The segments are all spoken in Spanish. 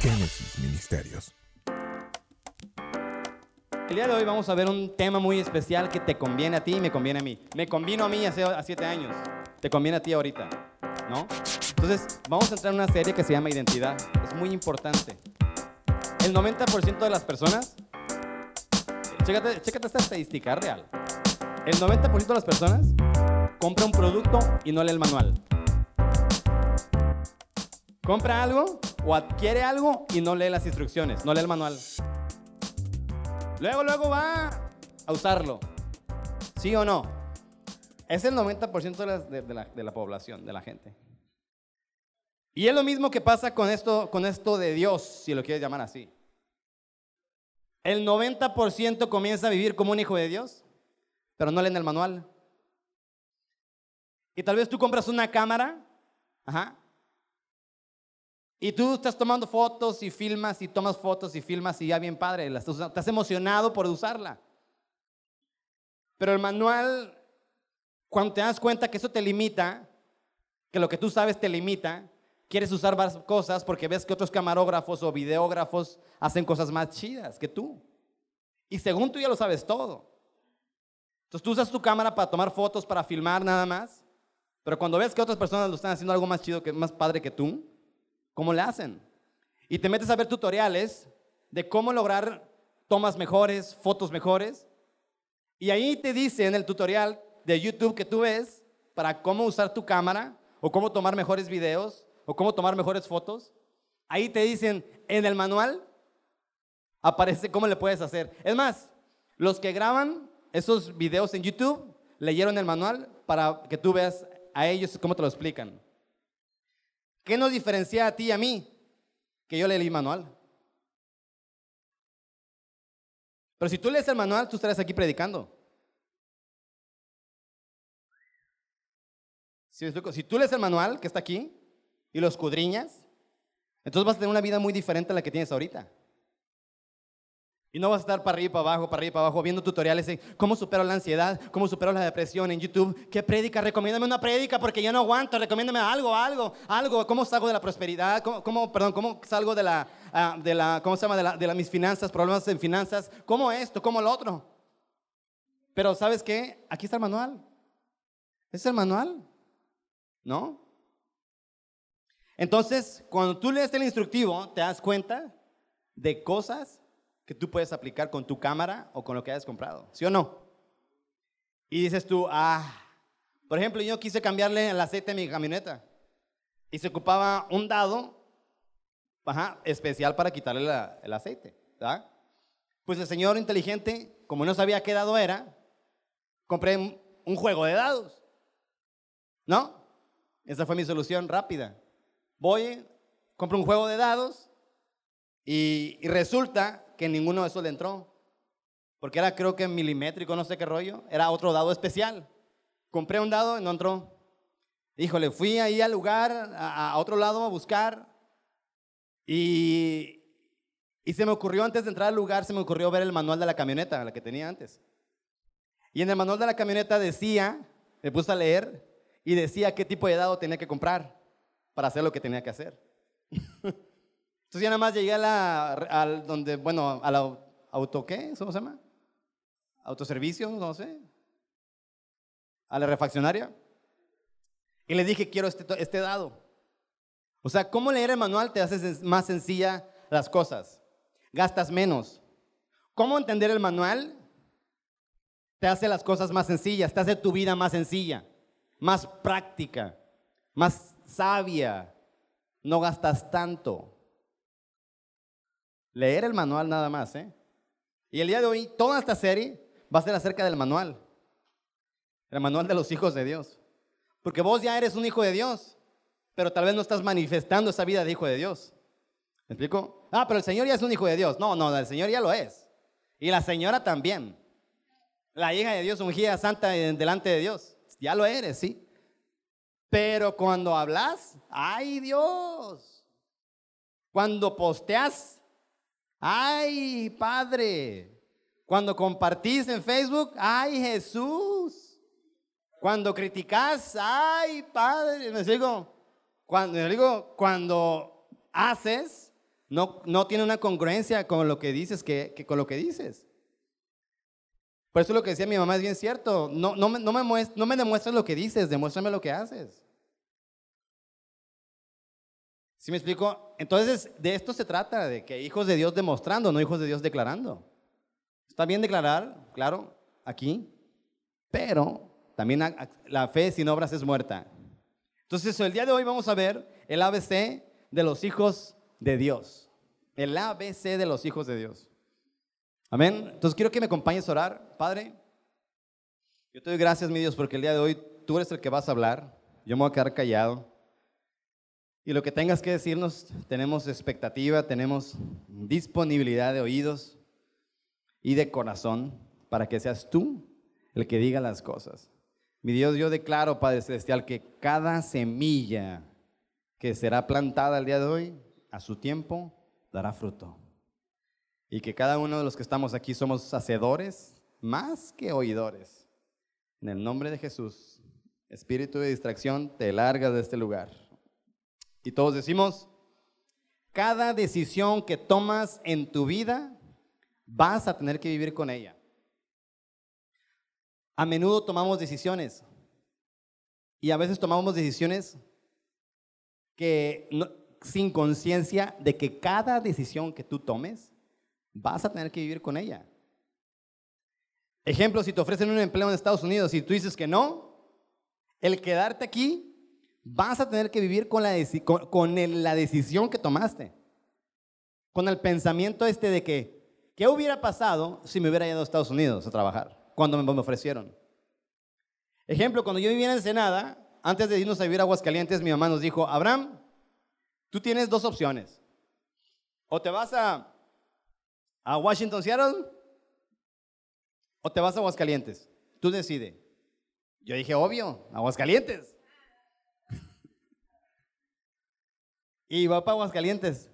Génesis Ministerios. El día de hoy vamos a ver un tema muy especial que te conviene a ti y me conviene a mí. Me convino a mí hace a siete años. Te conviene a ti ahorita, ¿no? Entonces, vamos a entrar en una serie que se llama Identidad. Es muy importante. El 90% de las personas, chécate, chécate esta estadística real. El 90% de las personas compra un producto y no lee el manual. Compra algo o adquiere algo y no lee las instrucciones, no lee el manual. Luego, luego va a usarlo. ¿Sí o no? Es el 90% de la, de, la, de la, población, de la gente. Y es lo mismo que pasa con esto, con esto de Dios, si lo quieres llamar así. El 90% comienza a vivir como un hijo de Dios, pero no leen el manual. Y tal vez tú compras una cámara, ajá, y tú estás tomando fotos y filmas y tomas fotos y filmas y ya bien padre, estás, emocionado por usarla. Pero el manual, cuando te das cuenta que eso te limita, que lo que tú sabes te limita, quieres usar varias cosas porque ves que otros camarógrafos o videógrafos hacen cosas más chidas que tú. Y según tú ya lo sabes todo. Entonces tú usas tu cámara para tomar fotos, para filmar nada más. Pero cuando ves que otras personas lo están haciendo algo más chido, que más padre que tú, ¿Cómo le hacen? Y te metes a ver tutoriales de cómo lograr tomas mejores, fotos mejores. Y ahí te dice en el tutorial de YouTube que tú ves para cómo usar tu cámara o cómo tomar mejores videos o cómo tomar mejores fotos. Ahí te dicen en el manual aparece cómo le puedes hacer. Es más, los que graban esos videos en YouTube leyeron el manual para que tú veas a ellos cómo te lo explican. ¿Qué nos diferencia a ti y a mí? Que yo leí el manual. Pero si tú lees el manual, tú estarás aquí predicando. Si, tú lees el manual que está aquí y lo escudriñas, entonces vas a tener una vida muy diferente a la que tienes ahorita. Y no vas a estar para arriba, para abajo, para arriba, para abajo, viendo tutoriales de cómo supero la ansiedad, cómo supero la depresión en YouTube. ¿Qué prédica? Recomiéndame una prédica porque yo no aguanto. Recomiéndame algo, algo, algo. ¿Cómo salgo de la prosperidad? ¿Cómo, perdón, cómo salgo de la, uh, de la, ¿cómo se llama? De, la, mis finanzas, problemas en finanzas. ¿Cómo esto? ¿Cómo lo otro? Pero ¿sabes qué? Aquí está el manual. ¿Ese es el manual? ¿No? Entonces, cuando tú lees el instructivo, te das cuenta de cosas que tú puedes aplicar con tu cámara o con lo que hayas comprado, ¿sí o no? Y dices tú, ah, por ejemplo, yo quise cambiarle el aceite a mi camioneta y se ocupaba un dado ajá, especial para quitarle el aceite, ¿verdad? Pues el señor inteligente, como no sabía qué dado era, compré un, juego de dados, ¿no? Esa fue mi solución rápida. Voy, compro un juego de dados y resulta que ninguno de esos le entró. Porque era creo que milimétrico, no sé qué rollo. Era otro dado especial. Compré un dado y no entró. Híjole, fui ahí al lugar, a, otro lado a buscar. Y, y se me ocurrió antes de entrar al lugar, se me ocurrió ver el manual de la camioneta, la que tenía antes. Y en el manual de la camioneta decía, me puse a leer, y decía qué tipo de dado tenía que comprar para hacer lo que tenía que hacer. Entonces ya nada más llegué a la, al donde, bueno, a auto, ¿qué? ¿Cómo se llama? Autoservicio, no sé. A la refaccionaria. Y le dije, quiero este, este dado. O sea, ¿cómo leer el manual te hace más sencilla las cosas? Gastas menos. ¿Cómo entender el manual? Te hace las cosas más sencillas, te hace tu vida más sencilla, más práctica, más sabia. No gastas tanto. Leer el manual nada más, ¿eh? Y el día de hoy, toda esta serie va a ser acerca del manual. El manual de los hijos de Dios. Porque vos ya eres un hijo de Dios, pero tal vez no estás manifestando esa vida de hijo de Dios. ¿Me explico? Ah, pero el Señor ya es un hijo de Dios. No, no, el Señor ya lo es. Y la señora también. La hija de Dios, ungida santa delante de Dios. Ya lo eres, sí. Pero cuando hablas, ay Dios. Cuando posteas, Ay, Padre. Cuando compartís en Facebook, ay, Jesús. Cuando criticas, ay, Padre. Me digo, cuando, digo, cuando haces, No, no tiene una congruencia con lo que dices, que, que con lo que dices. Por eso lo que decía mi mamá es bien cierto. No, no, me, no, me, no me demuestres lo que dices, demuéstrame lo que haces. ¿Sí me explico? Entonces, de esto se trata, de que hijos de Dios demostrando, no hijos de Dios declarando. Está bien declarar, claro, aquí, pero también la fe sin obras es muerta. Entonces, el día de hoy vamos a ver el ABC de los hijos de Dios. El ABC de los hijos de Dios. Amén. Entonces, quiero que me acompañes a orar. Padre, yo te doy gracias, mi Dios, porque el día de hoy tú eres el que vas a hablar. Yo me voy a quedar callado. Y lo que tengas que decirnos, tenemos expectativa, tenemos disponibilidad de oídos y de corazón para que seas tú el que diga las cosas. Mi Dios, yo declaro, Padre Celestial, que cada semilla que será plantada el día de hoy, a su tiempo, dará fruto. Y que cada uno de los que estamos aquí somos hacedores más que oidores. En el nombre de Jesús, espíritu de distracción, te largas de este lugar. Y todos decimos, cada decisión que tomas en tu vida, vas a tener que vivir con ella. A menudo tomamos decisiones y a veces tomamos decisiones que sin conciencia de que cada decisión que tú tomes, vas a tener que vivir con ella. Ejemplo, si te ofrecen un empleo en Estados Unidos y tú dices que no, el quedarte aquí vas a tener que vivir con la, con, la decisión que tomaste. Con el pensamiento este de que, ¿qué hubiera pasado si me hubiera ido a Estados Unidos a trabajar? Cuando me, ofrecieron. Ejemplo, cuando yo vivía en Ensenada, antes de irnos a vivir a Aguascalientes, mi mamá nos dijo, Abraham, tú tienes dos opciones. O te vas a, a Washington, Seattle, o te vas a Aguascalientes. Tú decides. Yo dije, obvio, Aguascalientes. Y va para Aguascalientes.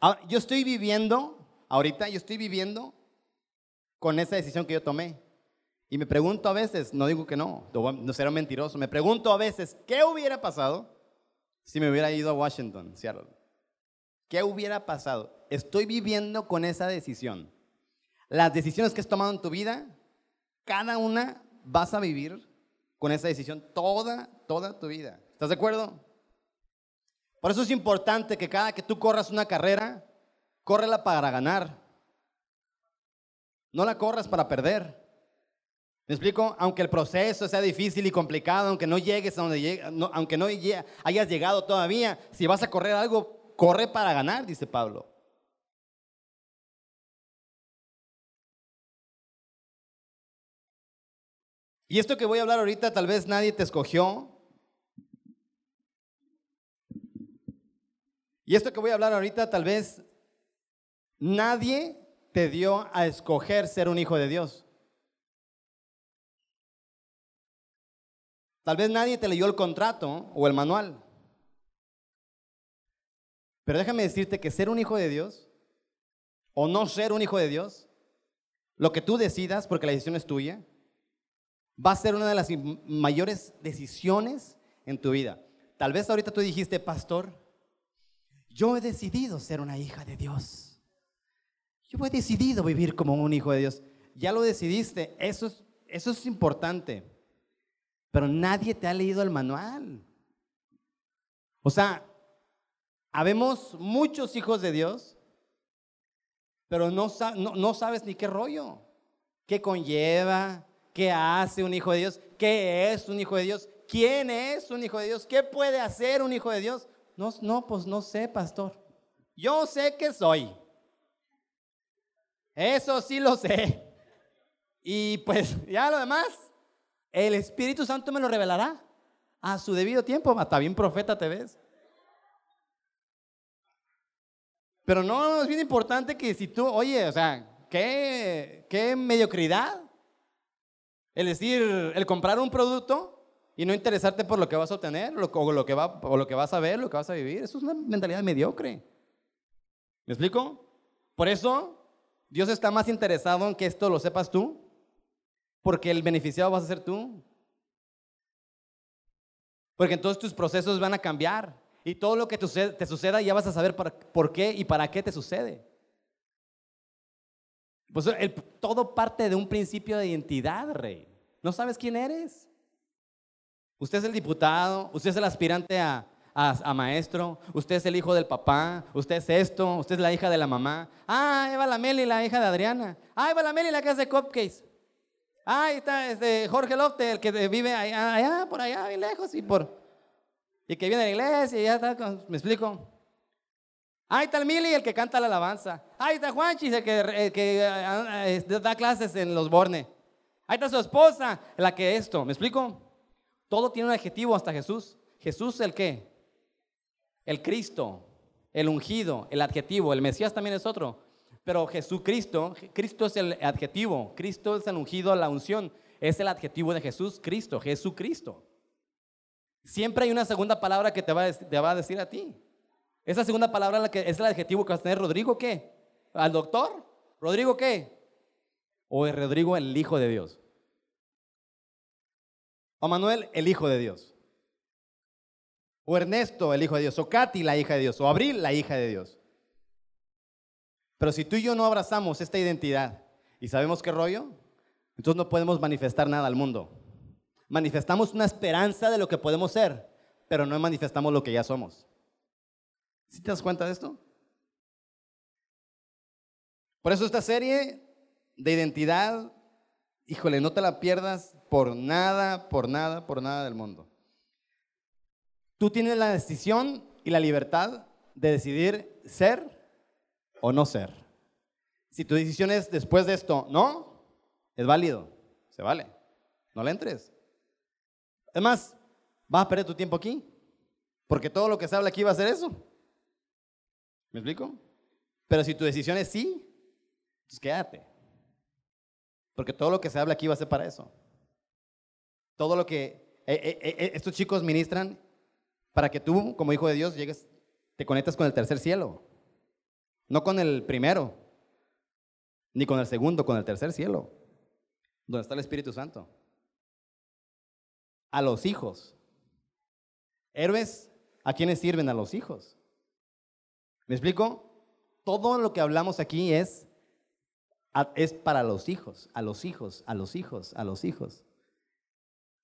Ahora, yo estoy viviendo, ahorita yo estoy viviendo con esa decisión que yo tomé. Y me pregunto a veces, no digo que no, no será mentiroso, me pregunto a veces, ¿qué hubiera pasado si me hubiera ido a Washington, Seattle? ¿Qué hubiera pasado? Estoy viviendo con esa decisión. Las decisiones que has tomado en tu vida, cada una vas a vivir con esa decisión toda, toda tu vida. ¿Estás de acuerdo? Por eso es importante que cada que tú corras una carrera, córrela para ganar. No la corras para perder. ¿Me explico? Aunque el proceso sea difícil y complicado, aunque no llegues a donde llegue, aunque no hayas llegado todavía, si vas a correr algo, corre para ganar, dice Pablo. Y esto que voy a hablar ahorita, tal vez nadie te escogió, Y esto que voy a hablar ahorita, tal vez nadie te dio a escoger ser un hijo de Dios. Tal vez nadie te leyó el contrato o el manual. Pero déjame decirte que ser un hijo de Dios o no ser un hijo de Dios, lo que tú decidas, porque la decisión es tuya, va a ser una de las mayores decisiones en tu vida. Tal vez ahorita tú dijiste, pastor, yo he decidido ser una hija de Dios. Yo he decidido vivir como un hijo de Dios. Ya lo decidiste, eso es, eso es importante. Pero nadie te ha leído el manual. O sea, habemos muchos hijos de Dios, pero no, no, sabes ni qué rollo, qué conlleva, qué hace un hijo de Dios, qué es un hijo de Dios, quién es un hijo de Dios, qué puede hacer un hijo de Dios. No, no, pues no sé, pastor. Yo sé que soy. Eso sí lo sé. Y pues ya lo demás, el Espíritu Santo me lo revelará a su debido tiempo. Hasta bien profeta te ves. Pero no, es bien importante que si tú, oye, o sea, qué, qué mediocridad. El decir, el comprar un producto y no interesarte por lo que vas a obtener, o lo que, va, o lo que vas a ver, lo que vas a vivir. Eso es una mentalidad mediocre. ¿Me explico? Por eso Dios está más interesado en que esto lo sepas tú, porque el beneficiado vas a ser tú. Porque entonces tus procesos van a cambiar. Y todo lo que te suceda ya vas a saber por qué y para qué te sucede. Pues todo parte de un principio de identidad, rey. ¿No sabes quién eres? Usted es el diputado, usted es el aspirante a, a, maestro, usted es el hijo del papá, usted es esto, usted es la hija de la mamá. Ah, Eva la Meli, la hija de Adriana. Ah, Eva la Meli, la que hace cupcakes. Ah, ahí está este Jorge Lofte, el que vive allá, allá, por allá, bien lejos y por... Y que viene a la iglesia y ya está, ¿me explico? Ahí está el Mili, el que canta la alabanza. Ahí está Juanchis, el que, que eh, da clases en los Borne. Ahí está su esposa, la que esto, ¿me explico? Todo tiene un adjetivo hasta Jesús. Jesús el qué? El Cristo, el ungido, el adjetivo. El Mesías también es otro. Pero Jesucristo, Cristo es el adjetivo. Cristo es el ungido, la unción. Es el adjetivo de Jesús, Cristo, Jesucristo. Siempre hay una segunda palabra que te va, a decir a ti. Esa segunda palabra es el adjetivo que vas a tener. ¿Rodrigo qué? ¿Al doctor? ¿Rodrigo qué? ¿O es Rodrigo el Hijo de Dios? O Manuel, el Hijo de Dios. O Ernesto, el Hijo de Dios. O Katy, la hija de Dios. O Abril, la hija de Dios. Pero si tú y yo no abrazamos esta identidad y sabemos qué rollo, entonces no podemos manifestar nada al mundo. Manifestamos una esperanza de lo que podemos ser, pero no manifestamos lo que ya somos. ¿Sí te das cuenta de esto? Por eso esta serie de identidad, híjole, no te la pierdas por nada, por nada, por nada del mundo. Tú tienes la decisión y la libertad de decidir ser o no ser. Si tu decisión es después de esto, no, es válido, se vale. No le entres. Además, vas a perder tu tiempo aquí, porque todo lo que se habla aquí va a ser eso. ¿Me explico? Pero si tu decisión es sí, pues quédate. Porque todo lo que se habla aquí va a ser para eso. Todo lo que eh, eh, eh, estos chicos ministran para que tú, como hijo de Dios, llegues, te conectas con el tercer cielo. No con el primero, ni con el segundo, con el tercer cielo, donde está el Espíritu Santo. A los hijos. Héroes, ¿a quiénes sirven? A los hijos. ¿Me explico? Todo lo que hablamos aquí es, es para los hijos, a los hijos, a los hijos, a los hijos.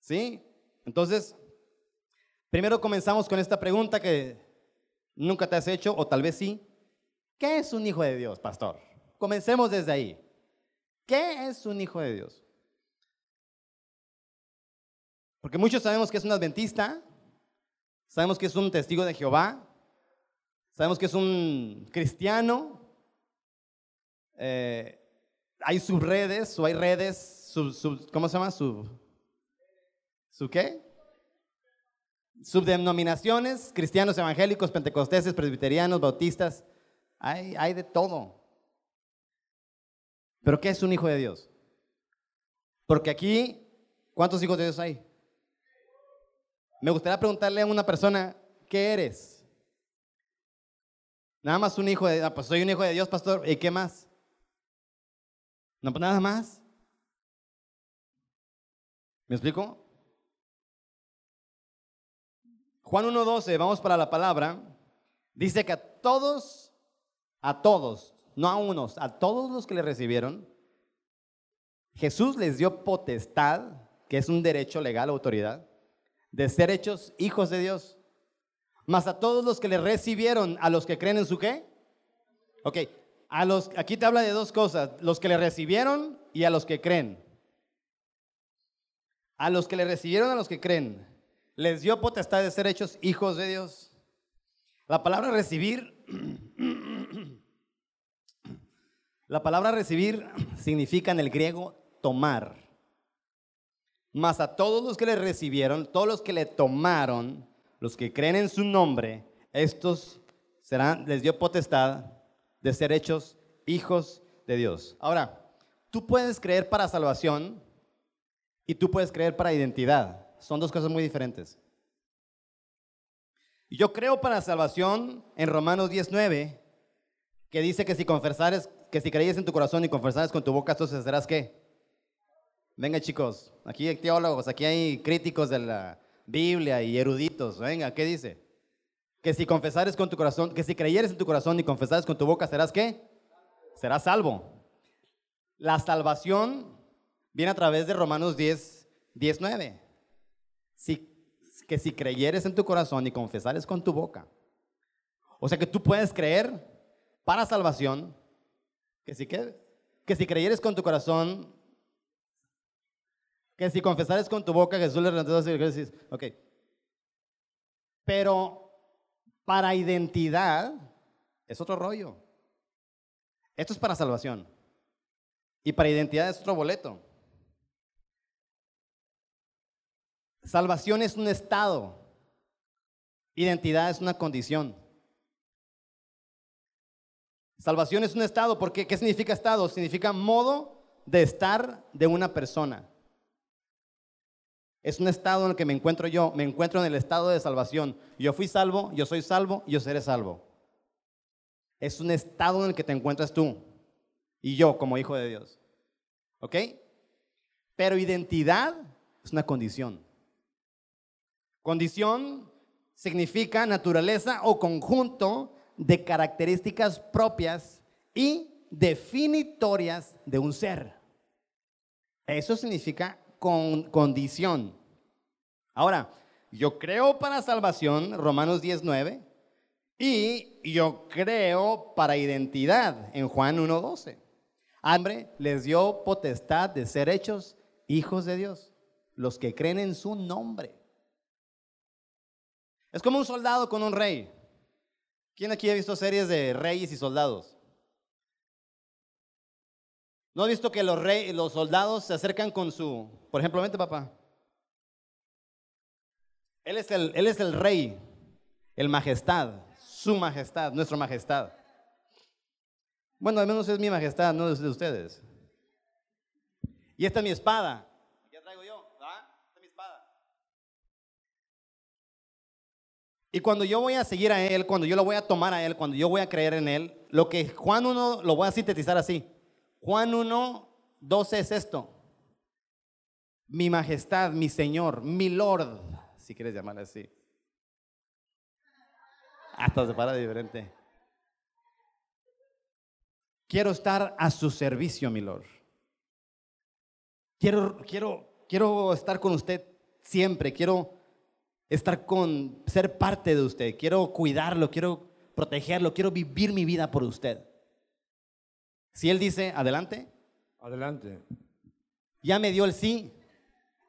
¿Sí? Entonces, primero comenzamos con esta pregunta que nunca te has hecho, o tal vez sí. ¿Qué es un hijo de Dios, pastor? Comencemos desde ahí. ¿Qué es un hijo de Dios? Porque muchos sabemos que es un adventista, sabemos que es un testigo de Jehová, sabemos que es un cristiano, eh, hay subredes o hay redes, ¿cómo se llama? Sub, ¿Su qué? Subdenominaciones, cristianos evangélicos, pentecosteses, presbiterianos, bautistas. Hay, hay de todo. Pero ¿qué es un hijo de Dios? Porque aquí, ¿cuántos hijos de Dios hay? Me gustaría preguntarle a una persona, ¿qué eres? Nada más un hijo de Dios. Ah, pues soy un hijo de Dios, pastor. ¿Y qué más? No, pues nada más. ¿Me explico? Juan 1.12, vamos para la palabra, dice que a todos, a todos, no a unos, a todos los que le recibieron, Jesús les dio potestad, que es un derecho legal, autoridad, de ser hechos hijos de Dios. Más a todos los que le recibieron, a los que creen en su qué. Ok, a los, aquí te habla de dos cosas, los que le recibieron y a los que creen. A los que le recibieron, a los que creen les dio potestad de ser hechos hijos de Dios. La palabra recibir, la palabra recibir significa en el griego tomar. Mas a todos los que le recibieron, todos los que le tomaron, los que creen en su nombre, estos serán, les dio potestad de ser hechos hijos de Dios. Ahora, tú puedes creer para salvación y tú puedes creer para identidad. Son dos cosas muy diferentes. Yo creo para salvación en Romanos 19, que dice que si confesares, que si crees en tu corazón y confesares con tu boca, entonces serás qué? Venga chicos, aquí hay teólogos, aquí hay críticos de la Biblia y eruditos. Venga, ¿qué dice? Que si confesares con tu corazón, que si creyeres en tu corazón y confesares con tu boca, serás qué? Serás salvo. La salvación viene a través de Romanos 10, 19. Si, que si creyeres en tu corazón y confesares con tu boca. O sea que tú puedes creer para salvación, que si, que, que si creyeres con tu corazón, que si confesares con tu boca, Jesús le dices, ok. Pero para identidad es otro rollo. Esto es para salvación. Y para identidad es otro boleto. Salvación es un estado. Identidad es una condición. Salvación es un estado, porque ¿qué significa estado? Significa modo de estar de una persona. Es un estado en el que me encuentro yo, me encuentro en el estado de salvación. Yo fui salvo, yo soy salvo, yo seré salvo. Es un estado en el que te encuentras tú y yo como hijo de Dios. ¿Ok? Pero identidad es una condición. Condición significa naturaleza o conjunto de características propias y definitorias de un ser. Eso significa con condición. Ahora, yo creo para salvación, Romanos 19, y yo creo para identidad en Juan 1.12. Hambre les dio potestad de ser hechos hijos de Dios, los que creen en su nombre. Es como un soldado con un rey. ¿Quién aquí ha visto series de reyes y soldados? ¿No ha visto que los, rey, los soldados se acercan con su, por ejemplo, vente papá? Él es, el, él es el rey, el majestad, su majestad, nuestra majestad. Bueno, al menos es mi majestad, no es de ustedes. Y esta es mi espada. ¿Qué traigo yo? ¿Ah? Esta es mi espada. Y cuando yo voy a seguir a Él, cuando yo lo voy a tomar a Él, cuando yo voy a creer en Él, lo que Juan 1 lo voy a sintetizar así. Juan 1, 12 es esto. Mi majestad, mi Señor, mi Lord, si quieres llamarle así. Hasta se para diferente. Quiero estar a su servicio, mi Lord. Quiero, quiero, quiero estar con usted siempre. Quiero estar con, ser parte de usted. Quiero cuidarlo, quiero protegerlo, quiero vivir mi vida por usted. Si él dice, adelante. Adelante. Ya me dio el sí.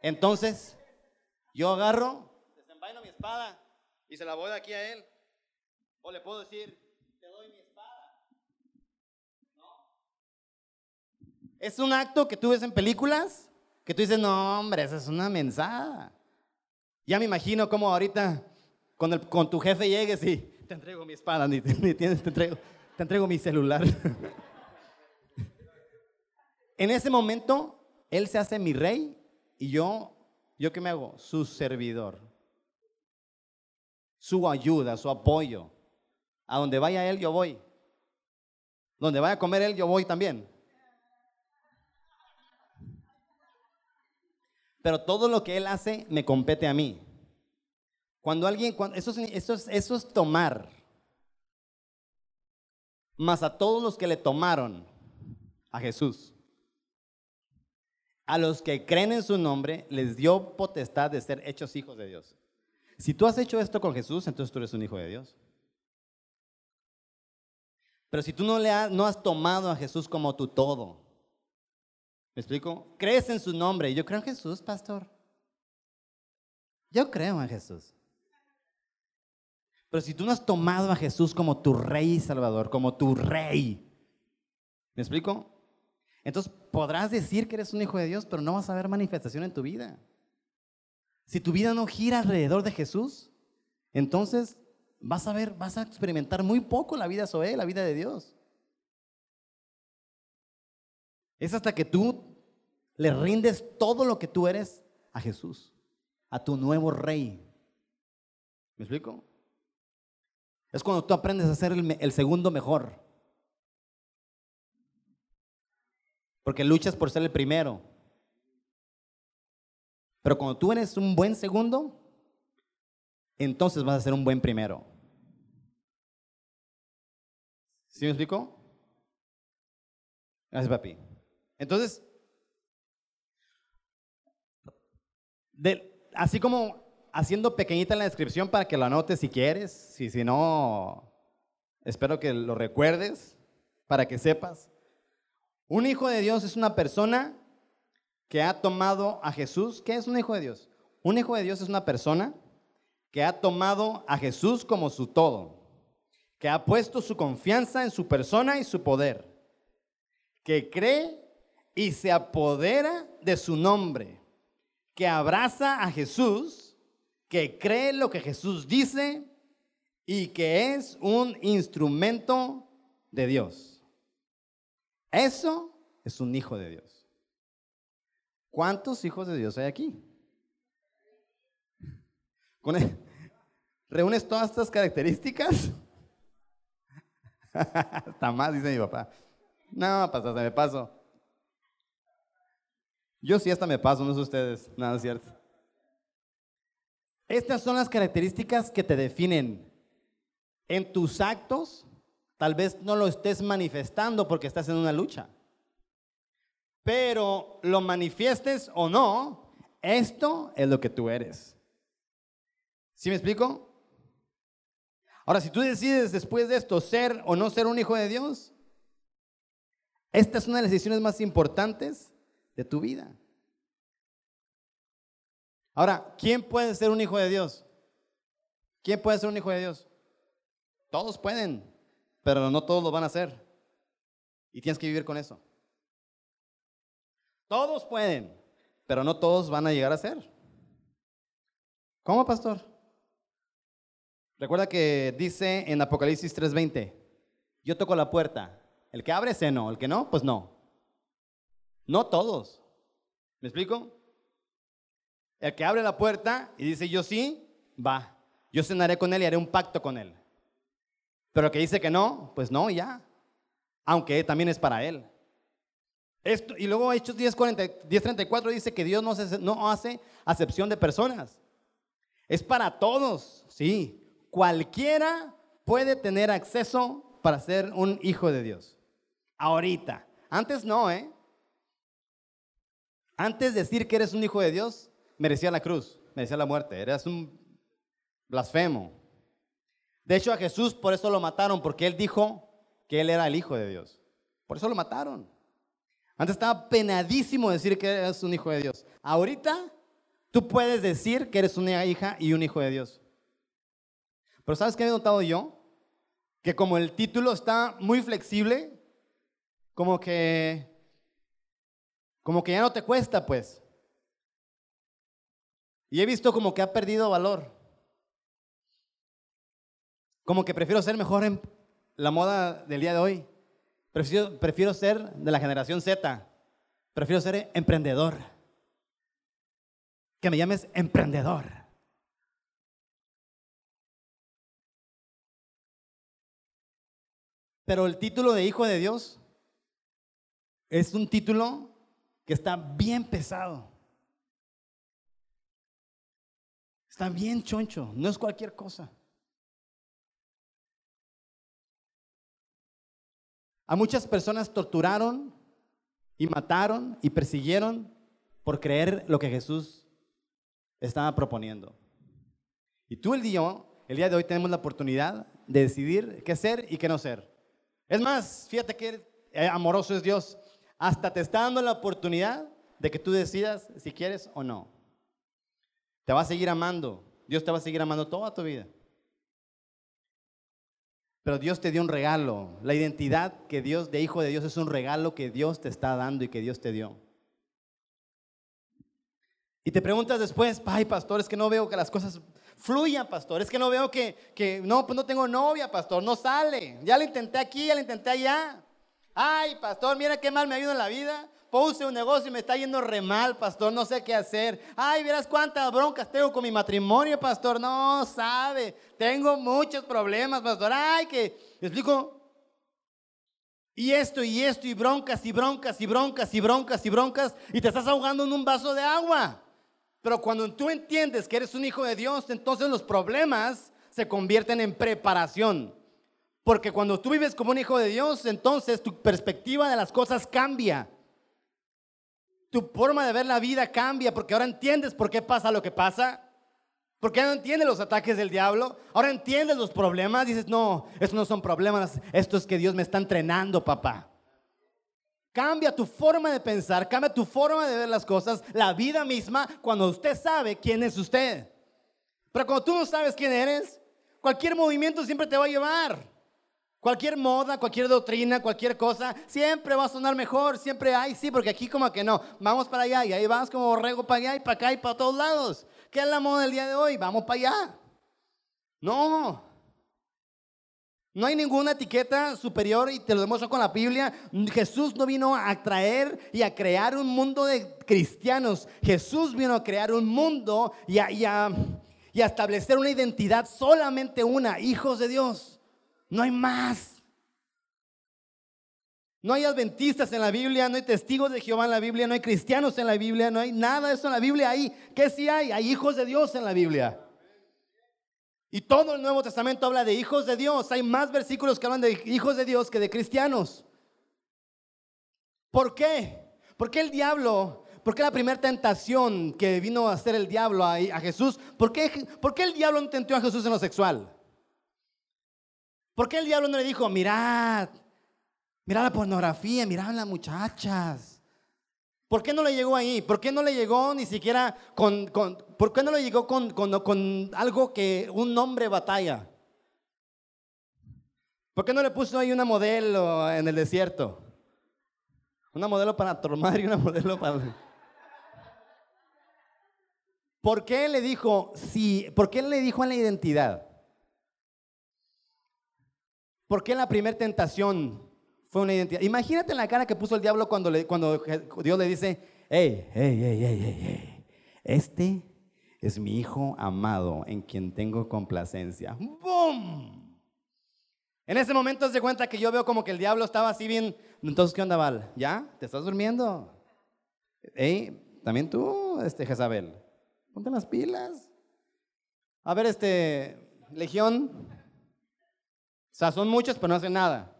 Entonces, yo agarro, desenvaino mi espada y se la voy de aquí a él. O le puedo decir, te doy mi espada. ¿No? Es un acto que tú ves en películas, que tú dices, no, hombre, esa es una mensada. Ya me imagino cómo ahorita con, con tu jefe llegues y te entrego mi espada, ni, ni tienes, te entrego, te entrego mi celular. en ese momento, él se hace mi rey y yo, ¿yo qué me hago? Su servidor. Su ayuda, su apoyo. A donde vaya él, yo voy. Donde vaya a comer él, yo voy también. Pero todo lo que él hace me compete a mí. Cuando alguien, eso, eso, es, eso es tomar. Más a todos los que le tomaron a Jesús. A los que creen en su nombre les dio potestad de ser hechos hijos de Dios. Si tú has hecho esto con Jesús, entonces tú eres un hijo de Dios. Pero si tú no, le has, no has tomado a Jesús como tu todo, ¿me explico? Crees en su nombre. Yo creo en Jesús, pastor. Yo creo en Jesús. Pero si tú no has tomado a Jesús como tu rey y salvador, como tu rey, ¿me explico? Entonces podrás decir que eres un hijo de Dios, pero no vas a ver manifestación en tu vida. Si tu vida no gira alrededor de Jesús, entonces vas a ver, vas a experimentar muy poco la vida Zoé, la vida de Dios. Es hasta que tú le rindes todo lo que tú eres a Jesús, a tu nuevo rey. ¿Me explico? Es cuando tú aprendes a ser el, segundo mejor. Porque luchas por ser el primero. Pero cuando tú eres un buen segundo, entonces vas a ser un buen primero. ¿Sí me explico? Gracias, papi. Entonces, así como haciendo pequeñita la descripción para que lo anotes si quieres, si, si no, espero que lo recuerdes para que sepas. Un hijo de Dios es una persona que ha tomado a Jesús. ¿Qué es un hijo de Dios? Un hijo de Dios es una persona que ha tomado a Jesús como su todo, que ha puesto su confianza en su persona y su poder, que cree y se apodera de su nombre, que abraza a Jesús, que cree lo que Jesús dice y que es un instrumento de Dios. Eso es un hijo de Dios. ¿Cuántos hijos de Dios hay aquí? ¿Reúnes todas estas características? Hasta más, dice mi papá. No, pasa, me paso. Yo sí hasta me paso, no sé ustedes, nada es cierto. Estas son las características que te definen. En tus actos, tal vez no lo estés manifestando porque estás en una lucha. Pero lo manifiestes o no, esto es lo que tú eres. ¿Sí me explico? Ahora, si tú decides después de esto ser o no ser un hijo de Dios, esta es una de las decisiones más importantes de tu vida. Ahora, ¿quién puede ser un hijo de Dios? ¿Quién puede ser un hijo de Dios? Todos pueden, pero no todos lo van a hacer. Y tienes que vivir con eso. Todos pueden, pero no todos van a llegar a ser. ¿Cómo, pastor? Recuerda que dice en Apocalipsis 3:20, yo toco la puerta. El que abre, se no. El que no, pues no. No todos. ¿Me explico? El que abre la puerta y dice yo sí, va. Yo cenaré con él y haré un pacto con él. Pero el que dice que no, pues no, ya. Aunque también es para él. Esto, y luego Hechos 10.34 dice que Dios no hace, no hace acepción de personas. Es para todos, sí. Cualquiera puede tener acceso para ser un hijo de Dios. Ahorita. Antes no, ¿eh? Antes de decir que eres un hijo de Dios, merecía la cruz, merecía la muerte, eras un blasfemo. De hecho, a Jesús por eso lo mataron, porque él dijo que él era el hijo de Dios. Por eso lo mataron. Antes estaba penadísimo decir que eres un hijo de Dios. Ahorita tú puedes decir que eres una hija y un hijo de Dios. Pero ¿sabes qué he notado yo? Que como el título está muy flexible, como que como que ya no te cuesta, pues. Y he visto como que ha perdido valor. Como que prefiero ser mejor en la moda del día de hoy. Prefiero, prefiero ser de la generación Z. Prefiero ser emprendedor. Que me llames emprendedor. Pero el título de Hijo de Dios es un título que está bien pesado. Está bien choncho, no es cualquier cosa. A muchas personas torturaron y mataron y persiguieron por creer lo que Jesús estaba proponiendo. Y tú el día, el día de hoy tenemos la oportunidad de decidir qué ser y qué no ser. Es más, fíjate que amoroso es Dios. Hasta te está dando la oportunidad de que tú decidas si quieres o no. Te va a seguir amando. Dios te va a seguir amando toda tu vida. Pero Dios te dio un regalo. La identidad que Dios, de hijo de Dios, es un regalo que Dios te está dando y que Dios te dio. Y te preguntas después, ay, pastor, es que no veo que las cosas fluyan, pastor. Es que no veo que, que, no, pues no tengo novia, pastor, no sale. Ya lo intenté aquí, ya lo intenté allá. Ay, pastor, mira qué mal me ha ido en la vida. Puse un negocio y me está yendo re mal, pastor, no sé qué hacer. Ay, verás cuántas broncas tengo con mi matrimonio, pastor. No sabe, tengo muchos problemas, pastor. Ay, que, ¿me explico? Y esto y esto y broncas y broncas y broncas y broncas y broncas y te estás ahogando en un vaso de agua. Pero cuando tú entiendes que eres un hijo de Dios, entonces los problemas se convierten en preparación. Porque cuando tú vives como un hijo de Dios, entonces tu perspectiva de las cosas cambia. Tu forma de ver la vida cambia porque ahora entiendes por qué pasa lo que pasa. Porque no entiendes los ataques del diablo. Ahora entiendes los problemas. Dices, no, estos no son problemas. Esto es que Dios me está entrenando, papá. Cambia tu forma de pensar, cambia tu forma de ver las cosas, la vida misma, cuando usted sabe quién es usted. Pero cuando tú no sabes quién eres, cualquier movimiento siempre te va a llevar. Cualquier moda, cualquier doctrina, cualquier cosa, siempre va a sonar mejor. Siempre hay, sí, porque aquí como que no. Vamos para allá y ahí vas como borrego para allá y para acá y para todos lados. ¿Qué es la moda del día de hoy? Vamos para allá. No. No hay ninguna etiqueta superior y te lo demuestro con la Biblia. Jesús no vino a traer y a crear un mundo de cristianos. Jesús vino a crear un mundo y a, y a establecer una identidad solamente una, hijos de Dios. No hay más. No hay adventistas en la Biblia, no hay testigos de Jehová en la Biblia, no hay cristianos en la Biblia, no hay nada de eso en la Biblia ahí. ¿Qué sí hay? Hay hijos de Dios en la Biblia. Y todo el Nuevo Testamento habla de hijos de Dios. Hay más versículos que hablan de hijos de Dios que de cristianos. ¿Por qué? Porque el diablo, por qué la primera tentación que vino a hacer el diablo a, Jesús, ¿por qué, ¿por qué el diablo no tentó a Jesús en lo sexual? ¿Por qué el diablo no le dijo, mirad, mirad la pornografía, mirad las muchachas? ¿Por qué no le llegó ahí? ¿Por qué no le llegó ni siquiera con, ¿por qué no le llegó con, con, algo que un nombre batalla? ¿Por qué no le puso ahí una modelo en el desierto? Una modelo para tomar y una modelo para... ¿Por qué le dijo, sí, por qué le dijo en la identidad? ¿Por qué la primera tentación fue una identidad? Imagínate la cara que puso el diablo cuando, cuando Dios le dice, hey, hey, hey, hey, hey, hey, este es mi hijo amado en quien tengo complacencia. ¡Bum! En ese momento se cuenta que yo veo como que el diablo estaba así bien. Entonces, ¿qué onda, Val? ¿Ya? ¿Te estás durmiendo? Hey, también tú, este Jezabel. Ponte las pilas. A ver, este, Legión, sea, son muchos, pero no hacen nada.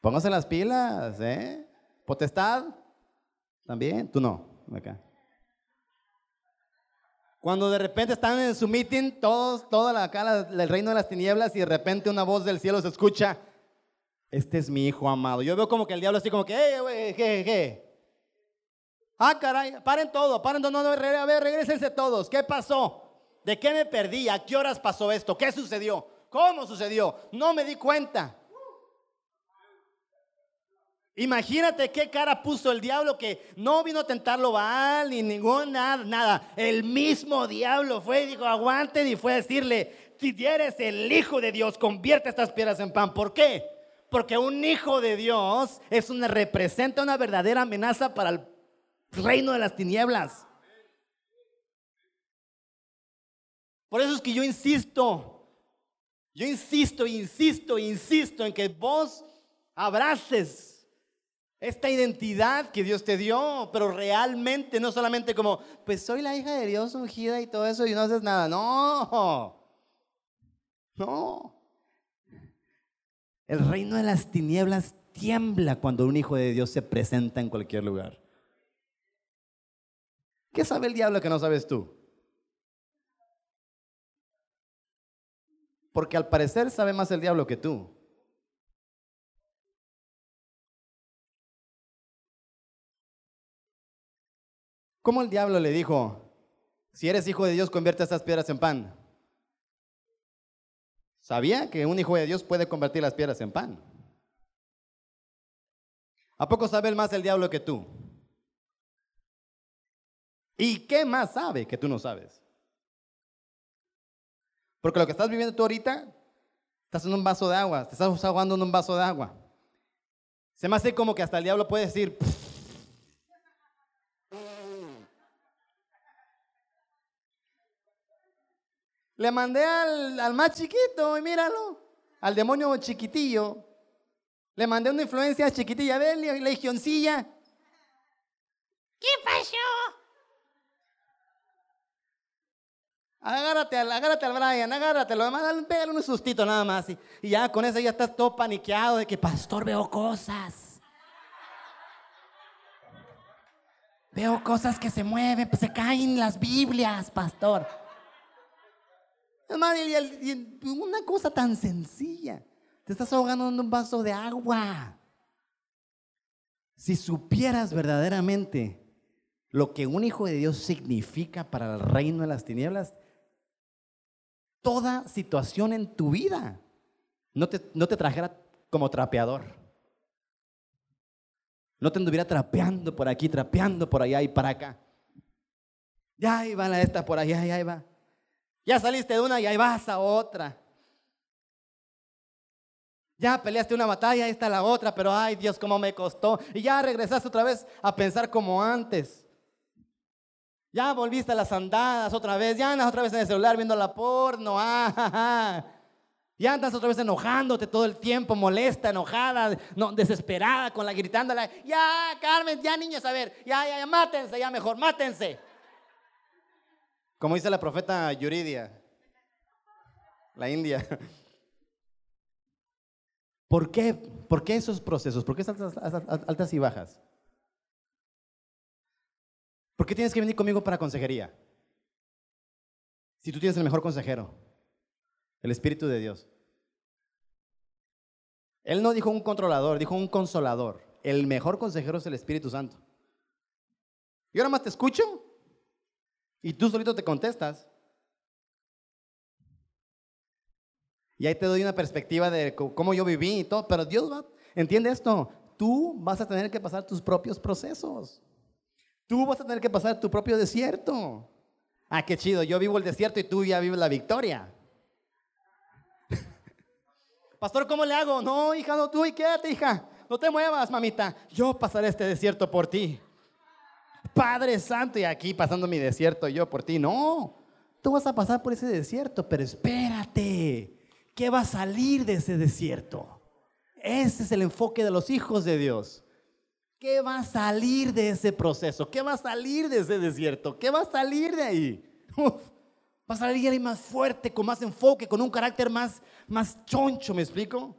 Póngase las pilas, ¿eh? Potestad, también, tú no, acá. Cuando de repente están en su meeting, todos, toda la cara del reino de las tinieblas, y de repente una voz del cielo se escucha, este es mi hijo amado. Yo veo como que el diablo así como que, hey, güey, ¿qué, qué? Ah, caray, paren todo, paren todo, no, a ver, regresense todos. ¿Qué pasó? ¿De qué me perdí? ¿A qué horas pasó esto? ¿Qué sucedió? ¿Cómo sucedió? No me di cuenta. Imagínate qué cara puso el diablo que no vino a tentarlo Baal ni ningún nada, nada. El mismo diablo fue y dijo, aguanten y fue a decirle, si eres el hijo de Dios, convierte estas piedras en pan. ¿Por qué? Porque un hijo de Dios es una representa una verdadera amenaza para el reino de las tinieblas. Por eso es que yo insisto, yo insisto, insisto, insisto en que vos abraces esta identidad que Dios te dio, pero realmente, no solamente como, pues soy la hija de Dios ungida y todo eso y no haces nada. No, no. El reino de las tinieblas tiembla cuando un hijo de Dios se presenta en cualquier lugar. ¿Qué sabe el diablo que no sabes tú? Porque al parecer sabe más el diablo que tú. ¿Cómo el diablo le dijo, si eres hijo de Dios, convierte estas piedras en pan? Sabía que un hijo de Dios puede convertir las piedras en pan. ¿A poco sabe más el diablo que tú? ¿Y qué más sabe que tú no sabes? Porque lo que estás viviendo tú ahorita, estás en un vaso de agua, te estás ahogando en un vaso de agua. Se me hace como que hasta el diablo puede decir, Le mandé al, más chiquito y míralo, al demonio chiquitillo. Le mandé una influencia chiquitilla, de legioncilla. ¿Qué pasó? Agárrate al, agárrate al Brian, agárratelo, además pégale un sustito nada más. Y, ya con eso ya estás todo paniqueado de que, pastor, veo cosas. Veo cosas que se mueven, pues se caen las Biblias, pastor. Y una cosa tan sencilla. Te estás ahogando en un vaso de agua. Si supieras verdaderamente lo que un hijo de Dios significa para el reino de las tinieblas, toda situación en tu vida no te, no te trajera como trapeador. No te anduviera trapeando por aquí, trapeando por allá y para acá. Ya ahí va la esta por allá, ya ahí va. Ya saliste de una y ahí vas a otra. Ya peleaste una batalla, ahí está la otra, pero ay Dios, cómo me costó. Y ya regresaste otra vez a pensar como antes. Ya volviste a las andadas otra vez, ya andas otra vez en el celular viendo la porno. ah. Ya andas otra vez enojándote todo el tiempo, molesta, enojada, no, desesperada, con la gritándola. Ya, Carmen, ya niños, a ver, ya, ya, ya, mátense, ya mejor, mátense. Como dice la profeta Yuridia, la India. ¿Por qué? ¿Por qué esos procesos? ¿Por qué esas altas y bajas? ¿Por qué tienes que venir conmigo para consejería? Si tú tienes el mejor consejero, el Espíritu de Dios. Él no dijo un controlador, dijo un consolador. El mejor consejero es el Espíritu Santo. Yo ahora más te escucho y tú solito te contestas. Y ahí te doy una perspectiva de cómo yo viví y todo, pero Dios va, entiende esto, tú vas a tener que pasar tus propios procesos. Tú vas a tener que pasar tu propio desierto. Ah, qué chido, yo vivo el desierto y tú ya vives la victoria. Pastor, ¿cómo le hago? No, hija, no, tú y quédate, hija. No te muevas, mamita. Yo pasaré este desierto por ti. Padre Santo, y aquí pasando mi desierto yo por ti. No, tú vas a pasar por ese desierto, pero espérate. ¿Qué va a salir de ese desierto? Ese es el enfoque de los hijos de Dios. ¿Qué va a salir de ese proceso? ¿Qué va a salir de ese desierto? ¿Qué va a salir de ahí? Va a salir ahí más fuerte, con más enfoque, con un carácter más, más choncho, ¿me explico?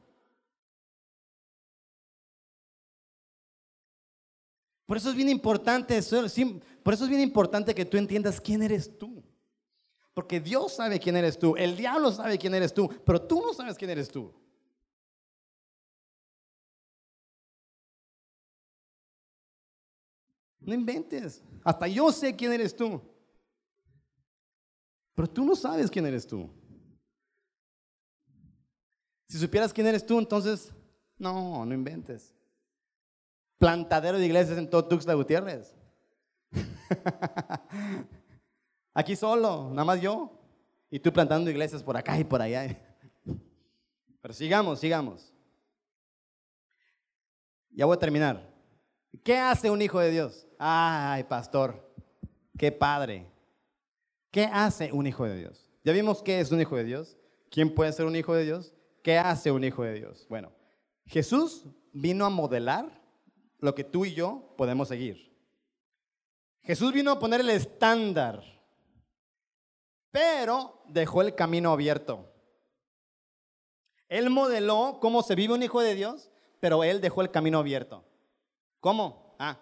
Por eso es bien importante, por eso es bien importante que tú entiendas quién eres tú. Porque Dios sabe quién eres tú, el diablo sabe quién eres tú, pero tú no sabes quién eres tú. No inventes. Hasta yo sé quién eres tú. Pero tú no sabes quién eres tú. Si supieras quién eres tú, entonces, no, no inventes. Plantadero de iglesias en todo Tuxtla Gutiérrez. Aquí solo, nada más yo. Y tú plantando iglesias por acá y por allá. Pero sigamos, sigamos. Ya voy a terminar. ¿Qué hace un hijo de Dios? Ay, pastor, qué padre. ¿Qué hace un hijo de Dios? Ya vimos qué es un hijo de Dios. ¿Quién puede ser un hijo de Dios? ¿Qué hace un hijo de Dios? Bueno, Jesús vino a modelar lo que tú y yo podemos seguir. Jesús vino a poner el estándar, pero dejó el camino abierto. Él modeló cómo se vive un hijo de Dios, pero él dejó el camino abierto. ¿Cómo? Ah,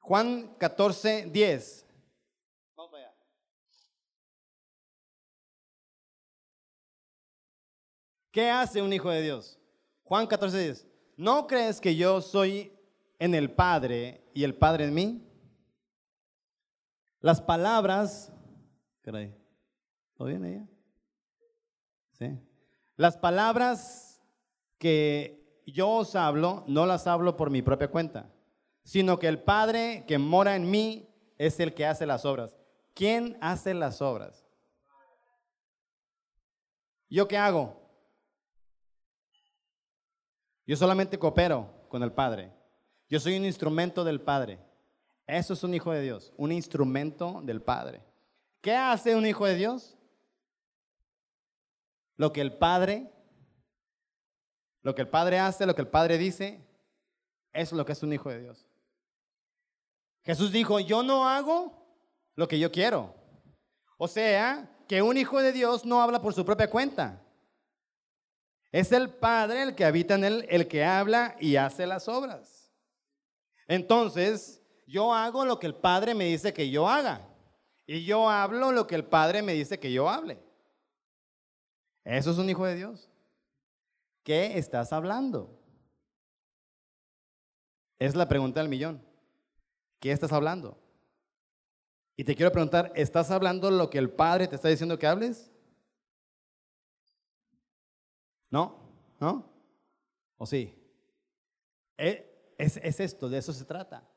Juan 14, 10. Vamos para allá. ¿Qué hace un hijo de Dios? Juan 14, 10. ¿No crees que yo soy en el Padre y el Padre en mí? Las palabras, caray, ¿todo bien ella? Sí. Las palabras que yo os hablo, no las hablo por mi propia cuenta, sino que el Padre que mora en mí es el que hace las obras. ¿Quién hace las obras? ¿Yo qué hago? Yo solamente coopero con el Padre. Yo soy un instrumento del Padre. Eso es un hijo de Dios, un instrumento del Padre. ¿Qué hace un hijo de Dios? Lo que el Padre, lo que el Padre hace, lo que el Padre dice, eso es lo que es un hijo de Dios. Jesús dijo, yo no hago lo que yo quiero. O sea, que un hijo de Dios no habla por su propia cuenta. Es el Padre el que habita en él, el que habla y hace las obras. Entonces, yo hago lo que el Padre me dice que yo haga. Y yo hablo lo que el Padre me dice que yo hable. Eso es un hijo de Dios. ¿Qué estás hablando? Es la pregunta del millón. ¿Qué estás hablando? Y te quiero preguntar, ¿estás hablando lo que el Padre te está diciendo que hables? ¿No? ¿No? ¿O sí? Eh, es, es esto, de eso se trata.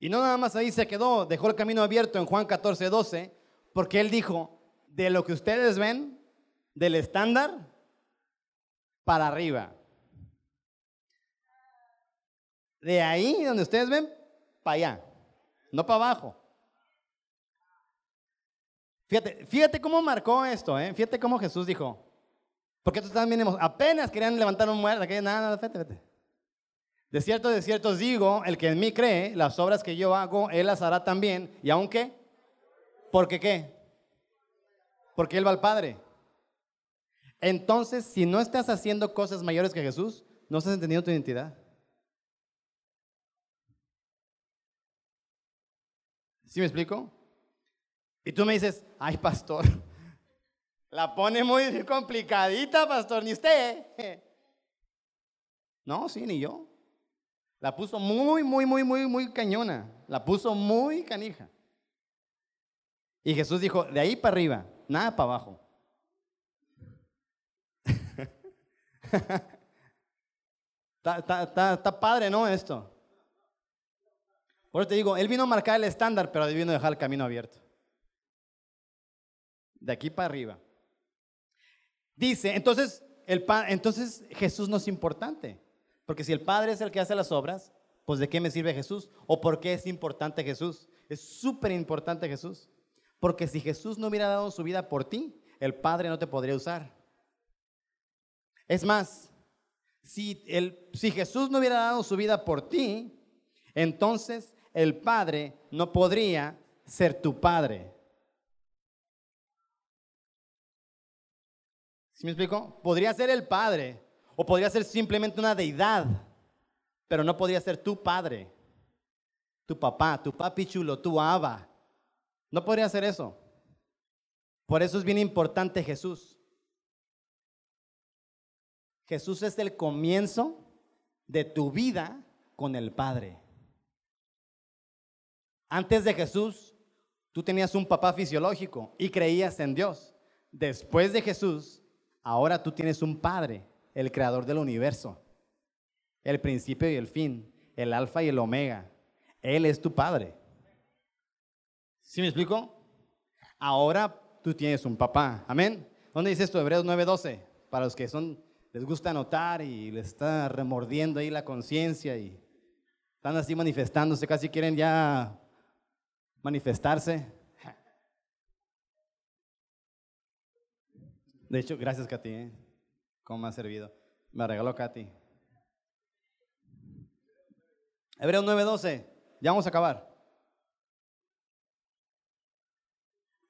Y no nada más ahí se quedó, dejó el camino abierto en Juan 14, 12, porque él dijo, de lo que ustedes ven, del estándar, para arriba. De ahí donde ustedes ven, para allá, no para abajo. Fíjate, fíjate cómo marcó esto, ¿eh? fíjate cómo Jesús dijo. Porque tú también apenas querían levantar un muerto, nada, nada, fíjate, fíjate. De cierto, de cierto os digo, el que en mí cree, las obras que yo hago, él las hará también. ¿Y aunque? ¿Porque qué? Porque él va al Padre. Entonces, si no estás haciendo cosas mayores que Jesús, no estás entendiendo tu identidad. ¿Sí me explico? Y tú me dices, ay, pastor, la pone muy complicadita, pastor, ni usted. No, sí, ni yo. La puso muy, muy, muy, muy, muy cañona. La puso muy canija. Y Jesús dijo, de ahí para arriba, nada para abajo. está, padre, ¿no? Esto. Por eso te digo, Él vino a marcar el estándar, pero vino a dejar el camino abierto. De aquí para arriba. Dice, entonces, el, entonces Jesús no es importante. Porque si el Padre es el que hace las obras, pues ¿de qué me sirve Jesús? ¿O por qué es importante Jesús? Es súper importante Jesús. Porque si Jesús no hubiera dado su vida por ti, el Padre no te podría usar. Es más, si, Jesús no hubiera dado su vida por ti, entonces el Padre no podría ser tu Padre. ¿Sí me explico? Podría ser el Padre, o podría ser simplemente una deidad, pero no podría ser tu padre, tu papá, tu papi chulo, tu aba. No podría ser eso. Por eso es bien importante Jesús. Jesús es el comienzo de tu vida con el Padre. Antes de Jesús, tú tenías un papá fisiológico y creías en Dios. Después de Jesús, ahora tú tienes un Padre el creador del universo, el principio y el fin, el alfa y el omega. Él es tu padre. ¿Sí me explico? Ahora tú tienes un papá. Amén. ¿Dónde dice esto? Hebreos 9:12. Para los que son, les gusta anotar y les está remordiendo ahí la conciencia y están así manifestándose, casi quieren ya manifestarse. De hecho, gracias, Katy. ¿eh? ¿Cómo me ha servido? Me regaló Katy. Hebreos 9:12. Ya vamos a acabar.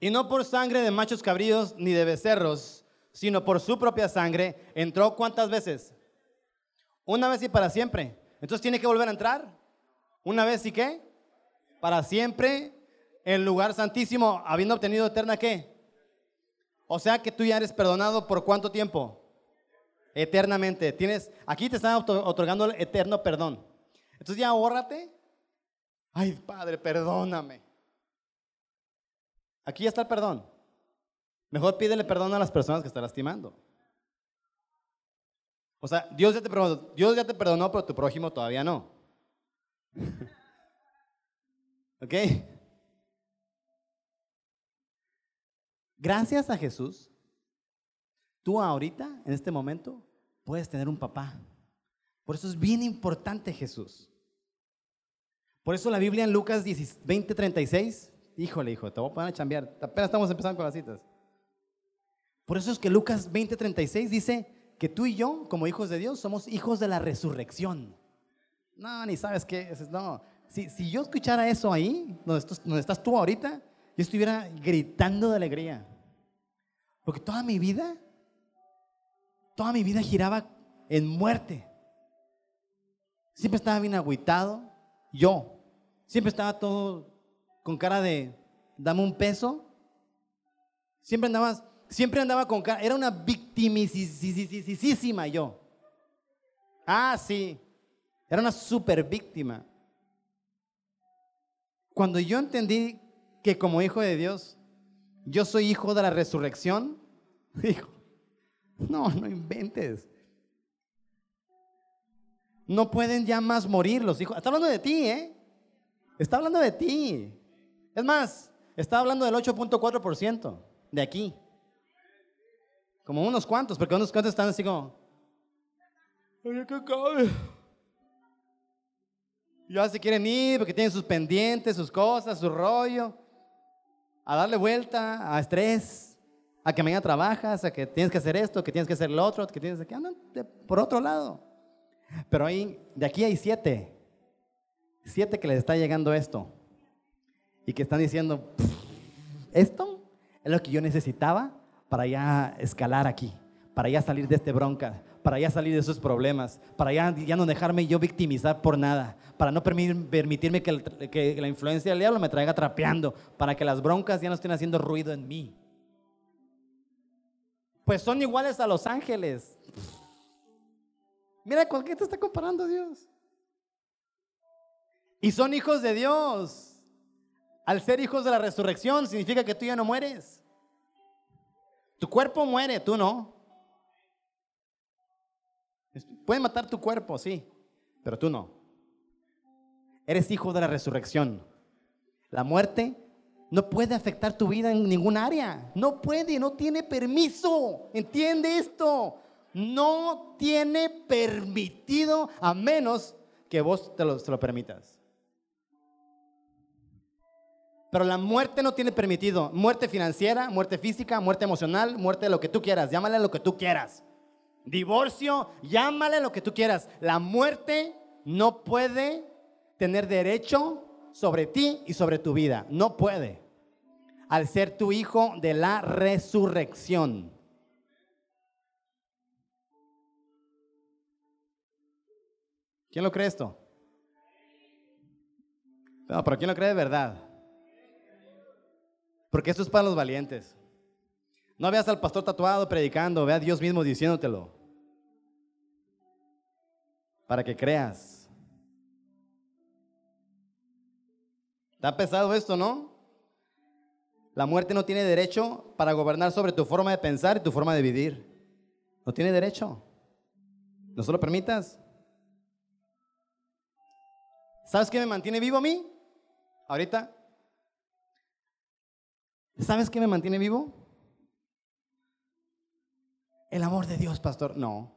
Y no por sangre de machos cabríos ni de becerros, sino por su propia sangre, entró cuántas veces? Una vez y para siempre. Entonces tiene que volver a entrar. Una vez y qué? Para siempre en lugar santísimo, habiendo obtenido eterna qué? O sea que tú ya eres perdonado por cuánto tiempo? eternamente. Tienes, aquí te están otorgando el eterno perdón. Entonces ya ahórrate. Ay, Padre, perdóname. Aquí ya está el perdón. Mejor pídele perdón a las personas que están lastimando. O sea, Dios ya te perdonó, Dios ya te perdonó, pero tu prójimo todavía no. ¿Ok? Gracias a Jesús, tú ahorita, en este momento, puedes tener un papá. Por eso es bien importante Jesús. Por eso la Biblia en Lucas 20, 36, híjole, hijo, te voy a poner a chambear. Apenas estamos empezando con las citas. Por eso es que Lucas 20, 36 dice que tú y yo, como hijos de Dios, somos hijos de la resurrección. No, ni sabes qué. No, si, si yo escuchara eso ahí, donde estás, donde estás tú ahorita, yo estuviera gritando de alegría. Porque toda mi vida, toda mi vida giraba en muerte. Siempre estaba bien agüitado, yo. Siempre estaba todo con cara de, dame un peso. Siempre andaba, siempre andaba con cara, era una victimicísima yo. Ah, sí, era una super víctima. Cuando yo entendí que como hijo de Dios, yo soy hijo de la resurrección, dijo, no, no inventes. No pueden ya más morir los hijos. Está hablando de ti, ¿eh? Está hablando de ti. Es más, está hablando del 8.4% de aquí. Como unos cuantos, porque unos cuantos están así como... Ya se quieren ir porque tienen sus pendientes, sus cosas, su rollo. A darle vuelta, a estrés, a que mañana trabajas, a que tienes que hacer esto, que tienes que hacer lo otro, que tienes que andar por otro lado. Pero ahí, de aquí hay siete. Siete que les está llegando esto. Y que están diciendo, esto es lo que yo necesitaba para ya escalar aquí, para ya salir de este bronca, para ya salir de esos problemas, para ya, ya no dejarme yo victimizar por nada, para no permitirme que, que la influencia del diablo me traiga trapeando, para que las broncas ya no estén haciendo ruido en mí. Pues son iguales a los ángeles. Mira, ¿con qué te está comparando Dios? Y son hijos de Dios. Al ser hijos de la resurrección significa que tú ya no mueres. Tu cuerpo muere, tú no. Pueden matar tu cuerpo, sí, pero tú no. Eres hijo de la resurrección. La muerte no puede afectar tu vida en ningún área. No puede, no tiene permiso. ¿Entiende esto? no tiene permitido a menos que vos te lo, permitas. Pero la muerte no tiene permitido. Muerte financiera, muerte física, muerte emocional, muerte de lo que tú quieras. Llámale lo que tú quieras. Divorcio, llámale lo que tú quieras. La muerte no puede tener derecho sobre ti y sobre tu vida. No puede. Al ser tu hijo de la resurrección. ¿Quién lo cree esto? No, pero ¿quién lo cree de verdad? Porque esto es para los valientes. No veas al pastor tatuado predicando, ve a Dios mismo diciéndotelo. Para que creas. Está pesado esto, ¿no? La muerte no tiene derecho para gobernar sobre tu forma de pensar y tu forma de vivir. No tiene derecho. No se lo permitas. ¿Sabes qué me mantiene vivo a mí? Ahorita. ¿Sabes qué me mantiene vivo? El amor de Dios, pastor. No.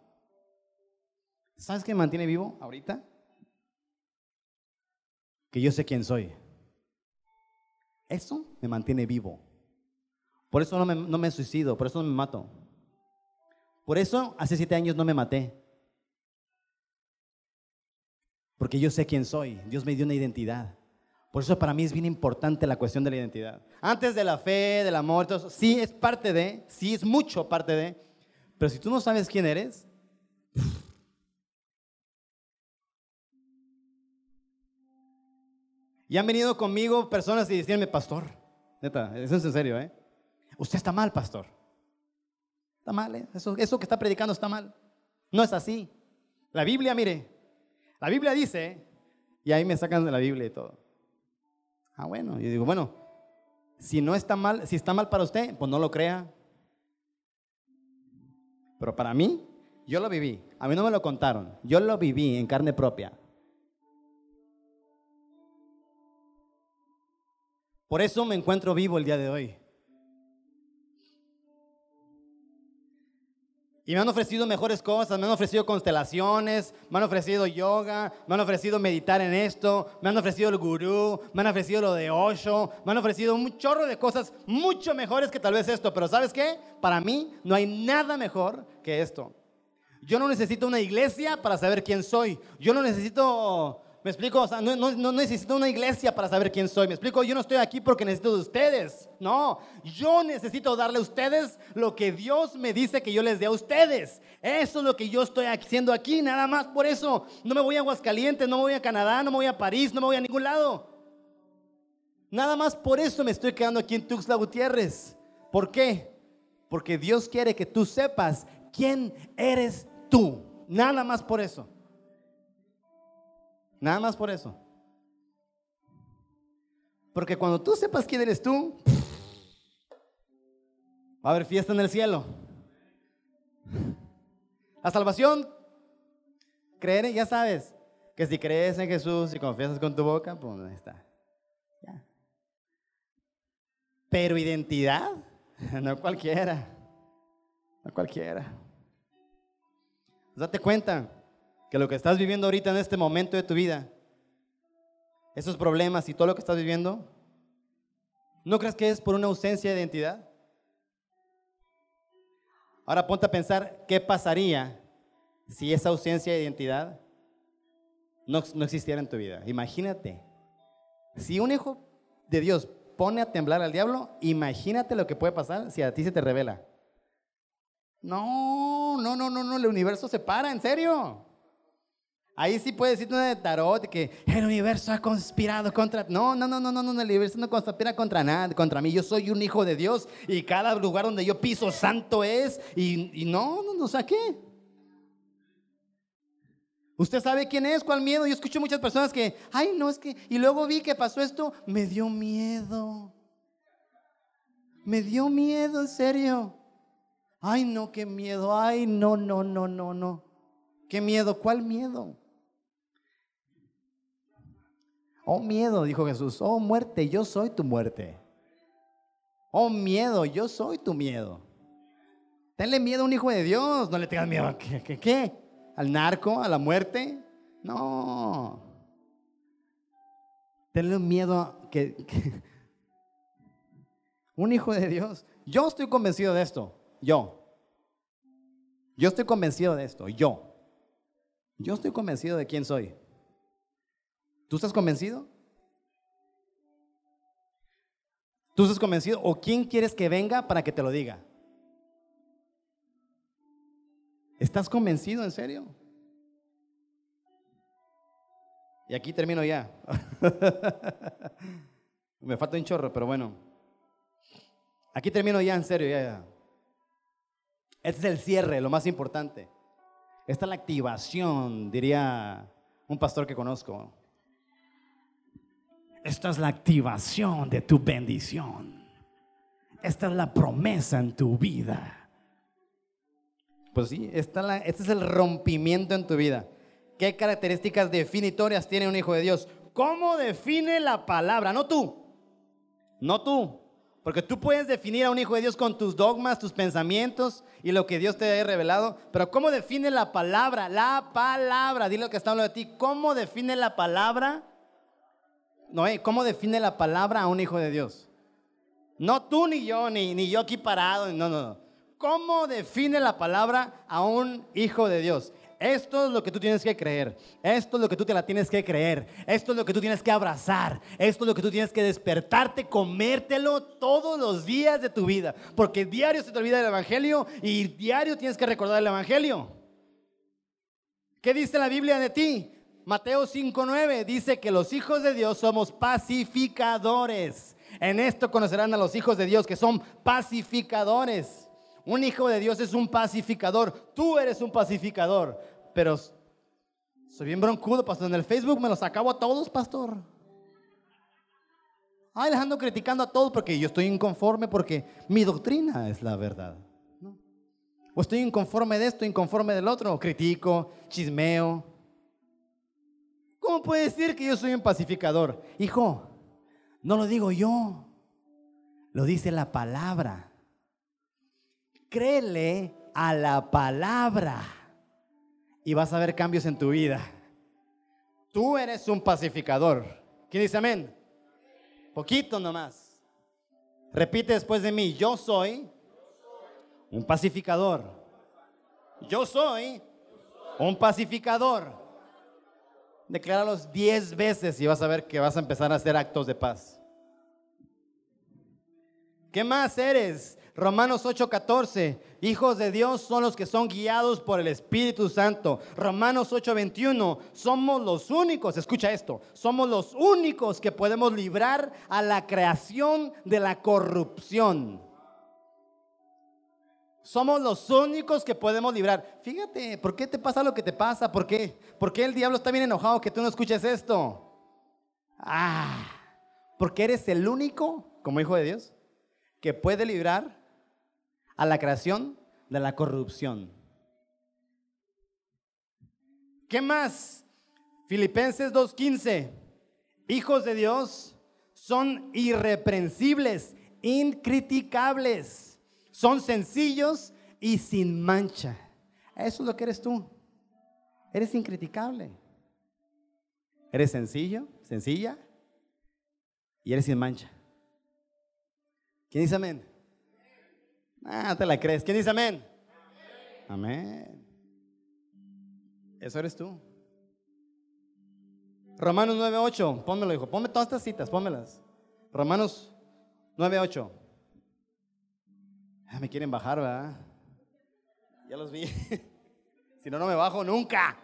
¿Sabes qué me mantiene vivo ahorita? Que yo sé quién soy. Eso me mantiene vivo. Por eso no me, no me suicido, por eso no me mato. Por eso hace siete años no me maté. Porque yo sé quién soy. Dios me dio una identidad. Por eso para mí es bien importante la cuestión de la identidad. Antes de la fe, del amor, todo eso, sí es parte de, sí es mucho parte de, pero si tú no sabes quién eres, y han venido conmigo personas y decirme, pastor, neta, eso es en serio, ¿eh? Usted está mal, pastor. Está mal, ¿eh? Eso, eso que está predicando está mal. No es así. La Biblia, mire, la Biblia dice, y ahí me sacan de la Biblia y todo. Ah, bueno, y digo, bueno, si no está mal, si está mal para usted, pues no lo crea. Pero para mí, yo lo viví. A mí no me lo contaron. Yo lo viví en carne propia. Por eso me encuentro vivo el día de hoy. Y me han ofrecido mejores cosas, me han ofrecido constelaciones, me han ofrecido yoga, me han ofrecido meditar en esto, me han ofrecido el gurú, me han ofrecido lo de Osho, me han ofrecido un chorro de cosas mucho mejores que tal vez esto. Pero ¿sabes qué? Para mí no hay nada mejor que esto. Yo no necesito una iglesia para saber quién soy. Yo no necesito Me explico, o sea, no, necesito una iglesia para saber quién soy. Me explico, yo no estoy aquí porque necesito de ustedes. No, yo necesito darle a ustedes lo que Dios me dice que yo les dé a ustedes. Eso es lo que yo estoy haciendo aquí, nada más por eso. No me voy a Aguascalientes, no me voy a Canadá, no me voy a París, no me voy a ningún lado. Nada más por eso me estoy quedando aquí en Tuxtla Gutiérrez. ¿Por qué? Porque Dios quiere que tú sepas quién eres tú. Nada más por eso. Nada más por eso. Porque cuando tú sepas quién eres tú, va a haber fiesta en el cielo. La salvación, creer, ya sabes, que si crees en Jesús y confiesas con tu boca, pues ahí está. Pero identidad, no cualquiera. No cualquiera. Date cuenta que lo que estás viviendo ahorita en este momento de tu vida, esos problemas y todo lo que estás viviendo, ¿no crees que es por una ausencia de identidad? Ahora ponte a pensar qué pasaría si esa ausencia de identidad no, no existiera en tu vida. Imagínate, si un hijo de Dios pone a temblar al diablo, imagínate lo que puede pasar si a ti se te revela. No, no, no, no, no, el universo se para, en serio. Ahí sí puede decirte una de tarot que el universo ha conspirado contra. No, no, no, no, no, el universo no conspira contra nada, contra mí. Yo soy un hijo de Dios y cada lugar donde yo piso santo es. Y, no, no, no, o ¿qué? ¿Usted sabe quién es? ¿Cuál miedo? Yo escucho muchas personas que, ay, no, es que, y luego vi que pasó esto, me dio miedo. Me dio miedo, en serio. Ay, no, qué miedo. Ay, no, no, no, no, no. ¿Qué miedo? ¿Cuál miedo? Oh, miedo, dijo Jesús. Oh, muerte, yo soy tu muerte. Oh, miedo, yo soy tu miedo. Tenle miedo a un hijo de Dios. No le tengas miedo a qué? ¿Al narco? ¿A la muerte? No. Tenle miedo a que- un hijo de Dios. Yo estoy convencido de esto. Yo. Yo estoy convencido de esto. Yo. Yo estoy convencido de quién soy. ¿Tú estás convencido? ¿Tú estás convencido? ¿O quién quieres que venga para que te lo diga? ¿Estás convencido en serio? Y aquí termino ya. Me falta un chorro, pero bueno. Aquí termino ya en serio, ya, ya. Este es el cierre, lo más importante. Esta es la activación, diría un pastor que conozco. Esta es la activación de tu bendición. Esta es la promesa en tu vida. Pues sí, esta este es el rompimiento en tu vida. ¿Qué características definitorias tiene un hijo de Dios? ¿Cómo define la palabra? No tú. No tú. Porque tú puedes definir a un hijo de Dios con tus dogmas, tus pensamientos y lo que Dios te haya revelado. Pero ¿cómo define la palabra? La palabra. Dile lo que está hablando de ti. ¿Cómo define la palabra? No, eh, ¿cómo define la palabra a un hijo de Dios? No tú ni yo, ni, ni yo aquí parado. No, no, no. ¿Cómo define la palabra a un hijo de Dios? Esto es lo que tú tienes que creer. Esto es lo que tú te la tienes que creer. Esto es lo que tú tienes que abrazar. Esto es lo que tú tienes que despertarte, comértelo todos los días de tu vida. Porque diario se te olvida el Evangelio y diario tienes que recordar el Evangelio. ¿Qué dice la Biblia de ti? Mateo 5:9 dice que los hijos de Dios somos pacificadores. En esto conocerán a los hijos de Dios que son pacificadores. Un hijo de Dios es un pacificador. Tú eres un pacificador. Pero soy bien broncudo, pastor. En el Facebook me los acabo a todos, pastor. Ay, les ando criticando a todos porque yo estoy inconforme porque mi doctrina es la verdad. O estoy inconforme de esto, inconforme del otro. Critico, chismeo. ¿Cómo puede decir que yo soy un pacificador? Hijo, no lo digo yo. Lo dice la palabra. Créele a la palabra y vas a ver cambios en tu vida. Tú eres un pacificador. ¿Quién dice amén? Poquito nomás. Repite después de mí, yo soy un pacificador. Yo soy un pacificador. Decláralos diez veces y vas a ver que vas a empezar a hacer actos de paz. ¿Qué más eres? Romanos 8:14, hijos de Dios son los que son guiados por el Espíritu Santo. Romanos 8:21, somos los únicos, escucha esto, somos los únicos que podemos librar a la creación de la corrupción. Somos los únicos que podemos librar. Fíjate, ¿por qué te pasa lo que te pasa? ¿Por qué? ¿Por qué el diablo está bien enojado que tú no escuches esto? Ah, porque eres el único, como hijo de Dios, que puede librar a la creación de la corrupción. ¿Qué más? Filipenses 2.15. Hijos de Dios son irreprensibles, incriticables, son sencillos y sin mancha. Eso es lo que eres tú. Eres incriticable. Eres sencillo, sencilla y eres sin mancha. ¿Quién dice amén? Ah, te la crees. ¿Quién dice amén? Amén. Eso eres tú. Romanos 9.8, pónmelo, hijo. Ponme todas estas citas, pónmelas. Romanos 9.8. Ah, me quieren bajar, ¿verdad? Ya los vi. si no, no me bajo nunca.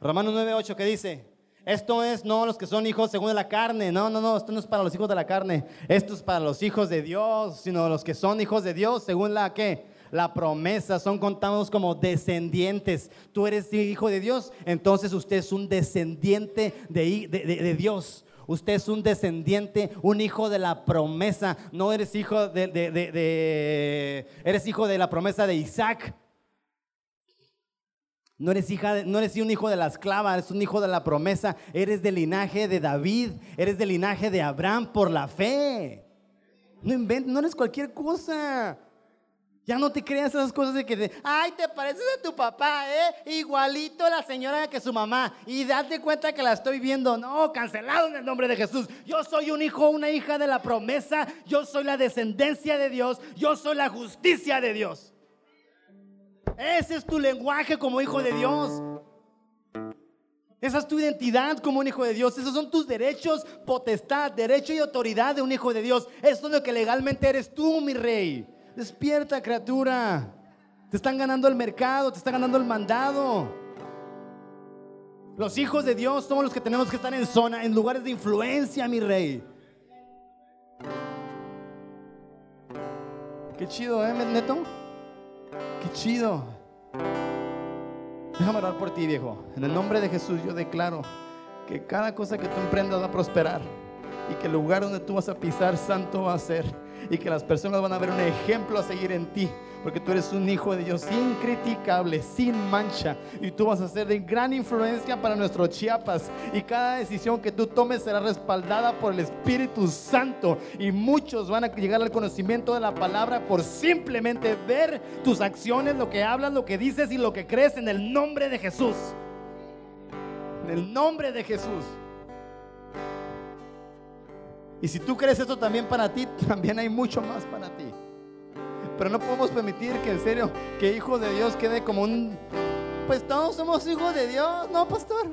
Romanos 9.8, ¿qué dice? Esto es no los que son hijos según la carne. No, no, no, esto no es para los hijos de la carne. Esto es para los hijos de Dios, sino los que son hijos de Dios según la que la promesa, son contados como descendientes. Tú eres hijo de Dios, entonces usted es un descendiente de, de, Dios. Usted es un descendiente, un hijo de la promesa. No eres hijo de, de, eres hijo de la promesa de Isaac. No eres, hija no eres un hijo de la esclava, eres un hijo de la promesa. Eres del linaje de David, eres del linaje de Abraham por la fe. No inventes, no eres cualquier cosa. Ya no te creas esas cosas de que, ay, te pareces a tu papá, ¿eh? Igualito la señora que su mamá. Y date cuenta que la estoy viendo. No, cancelado en el nombre de Jesús. Yo soy un hijo, una hija de la promesa. Yo soy la descendencia de Dios. Yo soy la justicia de Dios. Ese es tu lenguaje como hijo de Dios. Esa es tu identidad como un hijo de Dios. Esos son tus derechos, potestad, derecho y autoridad de un hijo de Dios. Eso es lo que legalmente eres tú, mi rey. Despierta, criatura. Te están ganando el mercado, te están ganando el mandado. Los hijos de Dios somos los que tenemos que estar en zona, en lugares de influencia, mi rey. Qué chido, ¿eh, Neto? Qué chido. Déjame orar por ti, viejo. En el nombre de Jesús yo declaro que cada cosa que tú emprendas va a prosperar y que el lugar donde tú vas a pisar santo va a ser y que las personas van a ver un ejemplo a seguir en ti porque tú eres un hijo de Dios incriticable, sin mancha, y tú vas a ser de gran influencia para nuestro Chiapas. Y cada decisión que tú tomes será respaldada por el Espíritu Santo, y muchos van a llegar al conocimiento de la palabra por simplemente ver tus acciones, lo que hablas, lo que dices y lo que crees en el nombre de Jesús. En el nombre de Jesús. Y si tú crees esto también para ti, también hay mucho más para ti. Pero no podemos permitir que en serio, que hijo de Dios quede como un... Pues todos somos hijos de Dios, ¿no, pastor?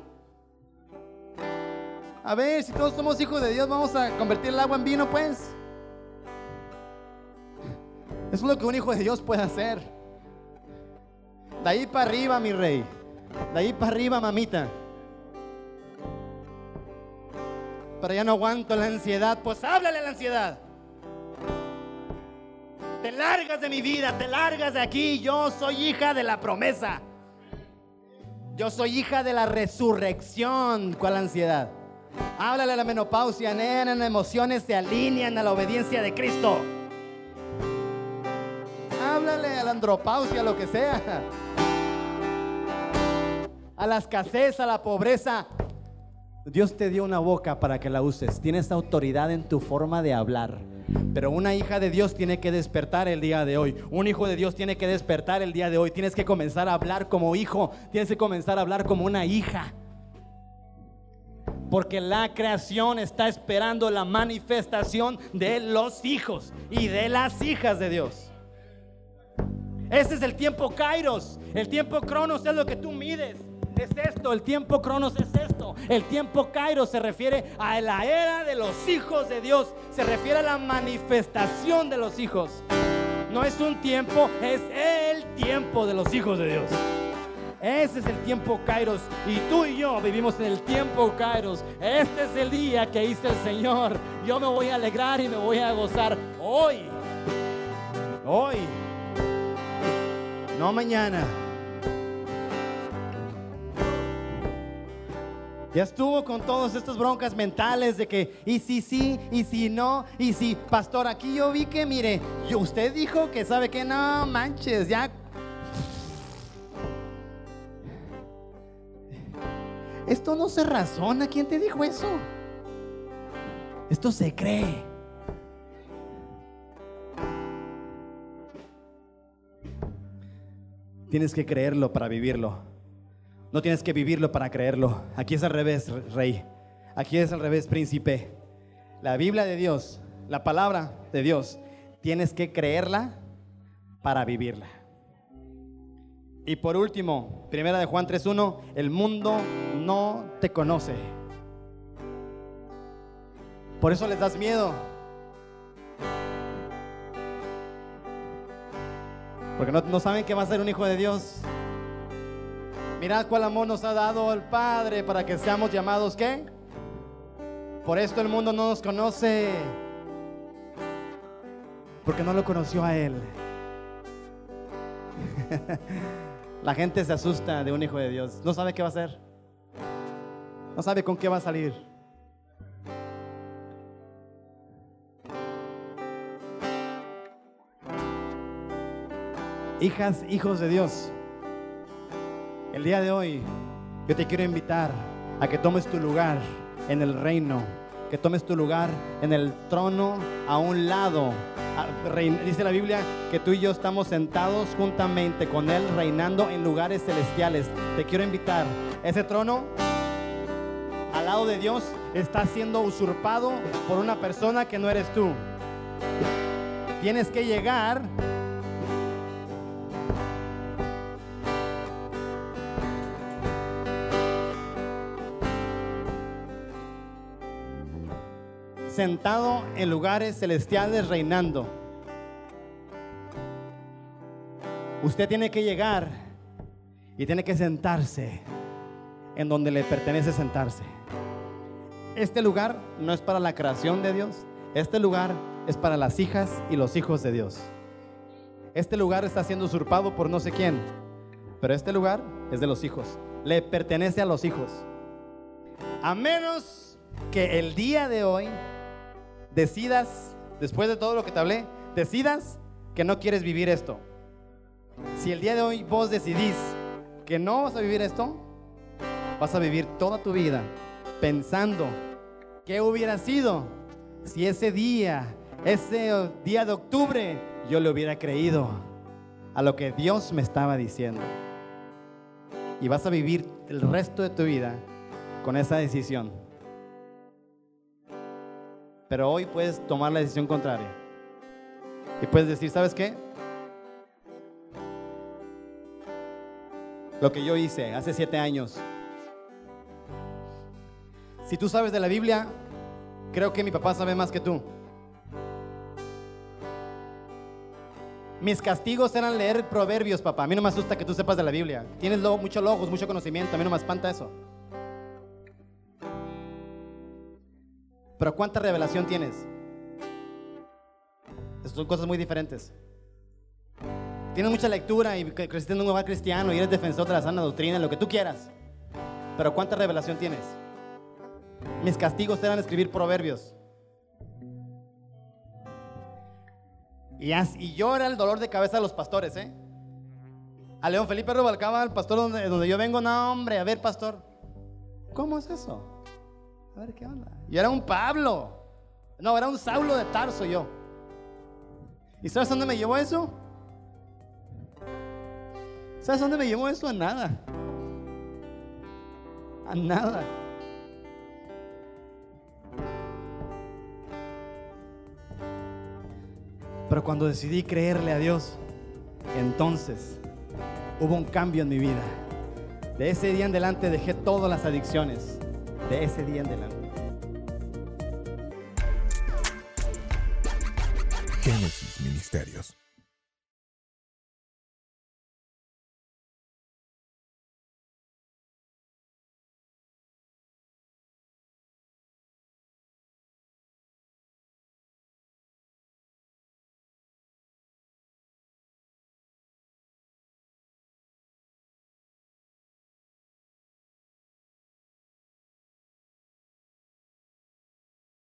A ver, si todos somos hijos de Dios, vamos a convertir el agua en vino, pues. Eso es lo que un hijo de Dios puede hacer. De ahí para arriba, mi rey. De ahí para arriba, mamita. Pero ya no aguanto la ansiedad. Pues háblale a la ansiedad. Te largas de mi vida, te largas de aquí. Yo soy hija de la promesa. Yo soy hija de la resurrección. ¿Cuál ansiedad? Háblale a la menopausia, nena, las emociones se alinean a la obediencia de Cristo. Háblale a la andropausia, lo que sea. A la escasez, a la pobreza. Dios te dio una boca para que la uses. Tienes autoridad en tu forma de hablar. Pero una hija de Dios tiene que despertar el día de hoy. Un hijo de Dios tiene que despertar el día de hoy. Tienes que comenzar a hablar como hijo. Tienes que comenzar a hablar como una hija. Porque la creación está esperando la manifestación de los hijos y de las hijas de Dios. Ese es el tiempo Kairos. El tiempo Cronos es lo que tú mides. Es esto, el tiempo cronos es esto, el tiempo kairos se refiere a la era de los hijos de Dios, se refiere a la manifestación de los hijos. No es un tiempo, es el tiempo de los hijos de Dios. Ese es el tiempo Kairos. Y tú y yo vivimos en el tiempo Kairos. Este es el día que hizo el Señor. Yo me voy a alegrar y me voy a gozar hoy. Hoy. No mañana. Ya estuvo con todas estas broncas mentales de que, y si sí, y si no, y si, pastor, aquí yo vi que, mire, usted dijo que sabe que no manches, ya. Esto no se razona, ¿quién te dijo eso? Esto se cree. Tienes que creerlo para vivirlo. No tienes que vivirlo para creerlo. Aquí es al revés, rey. Aquí es al revés, príncipe. La Biblia de Dios, la palabra de Dios, tienes que creerla para vivirla. Y por último, primera de Juan 3.1, el mundo no te conoce. Por eso les das miedo. Porque no, saben que va a ser un hijo de Dios. Mirad cuál amor nos ha dado el Padre para que seamos llamados ¿qué? Por esto el mundo no nos conoce. Porque no lo conoció a Él. La gente se asusta de un hijo de Dios. No sabe qué va a hacer. No sabe con qué va a salir. Hijas, hijos de Dios. El día de hoy yo te quiero invitar a que tomes tu lugar en el reino, que tomes tu lugar en el trono a un lado. Dice la Biblia que tú y yo estamos sentados juntamente con Él reinando en lugares celestiales. Te quiero invitar. Ese trono al lado de Dios está siendo usurpado por una persona que no eres tú. Tienes que llegar sentado en lugares celestiales reinando. Usted tiene que llegar y tiene que sentarse en donde le pertenece sentarse. Este lugar no es para la creación de Dios, este lugar es para las hijas y los hijos de Dios. Este lugar está siendo usurpado por no sé quién, pero este lugar es de los hijos, le pertenece a los hijos. A menos que el día de hoy decidas, después de todo lo que te hablé, decidas que no quieres vivir esto. Si el día de hoy vos decidís que no vas a vivir esto, vas a vivir toda tu vida pensando qué hubiera sido si ese día, ese día de octubre, yo le hubiera creído a lo que Dios me estaba diciendo. Y vas a vivir el resto de tu vida con esa decisión. Pero hoy puedes tomar la decisión contraria. Y puedes decir, ¿sabes qué? Lo que yo hice hace siete años. Si tú sabes de la Biblia, creo que mi papá sabe más que tú. Mis castigos eran leer proverbios, papá. A mí no me asusta que tú sepas de la Biblia. Tienes mucho logos, mucho conocimiento. A mí no me espanta eso. Pero ¿cuánta revelación tienes? son cosas muy diferentes. Tienes mucha lectura y creciste en un hogar cristiano y eres defensor de la sana doctrina, lo que tú quieras. Pero ¿cuánta revelación tienes? Mis castigos eran escribir proverbios. Y, y yo era el dolor de cabeza de los pastores, ¿eh? A León Felipe Rubalcaba, el pastor donde, donde yo vengo, no, hombre, a ver, pastor, ¿cómo es eso? A ver qué onda. Y era un Pablo. No, era un Saulo de Tarso yo. ¿Y sabes dónde me llevó eso? ¿Sabes dónde me llevó eso? A nada. A nada. Pero cuando decidí creerle a Dios, entonces hubo un cambio en mi vida. De ese día en adelante dejé todas las adicciones. De ese día en adelante. Génesis Ministerios.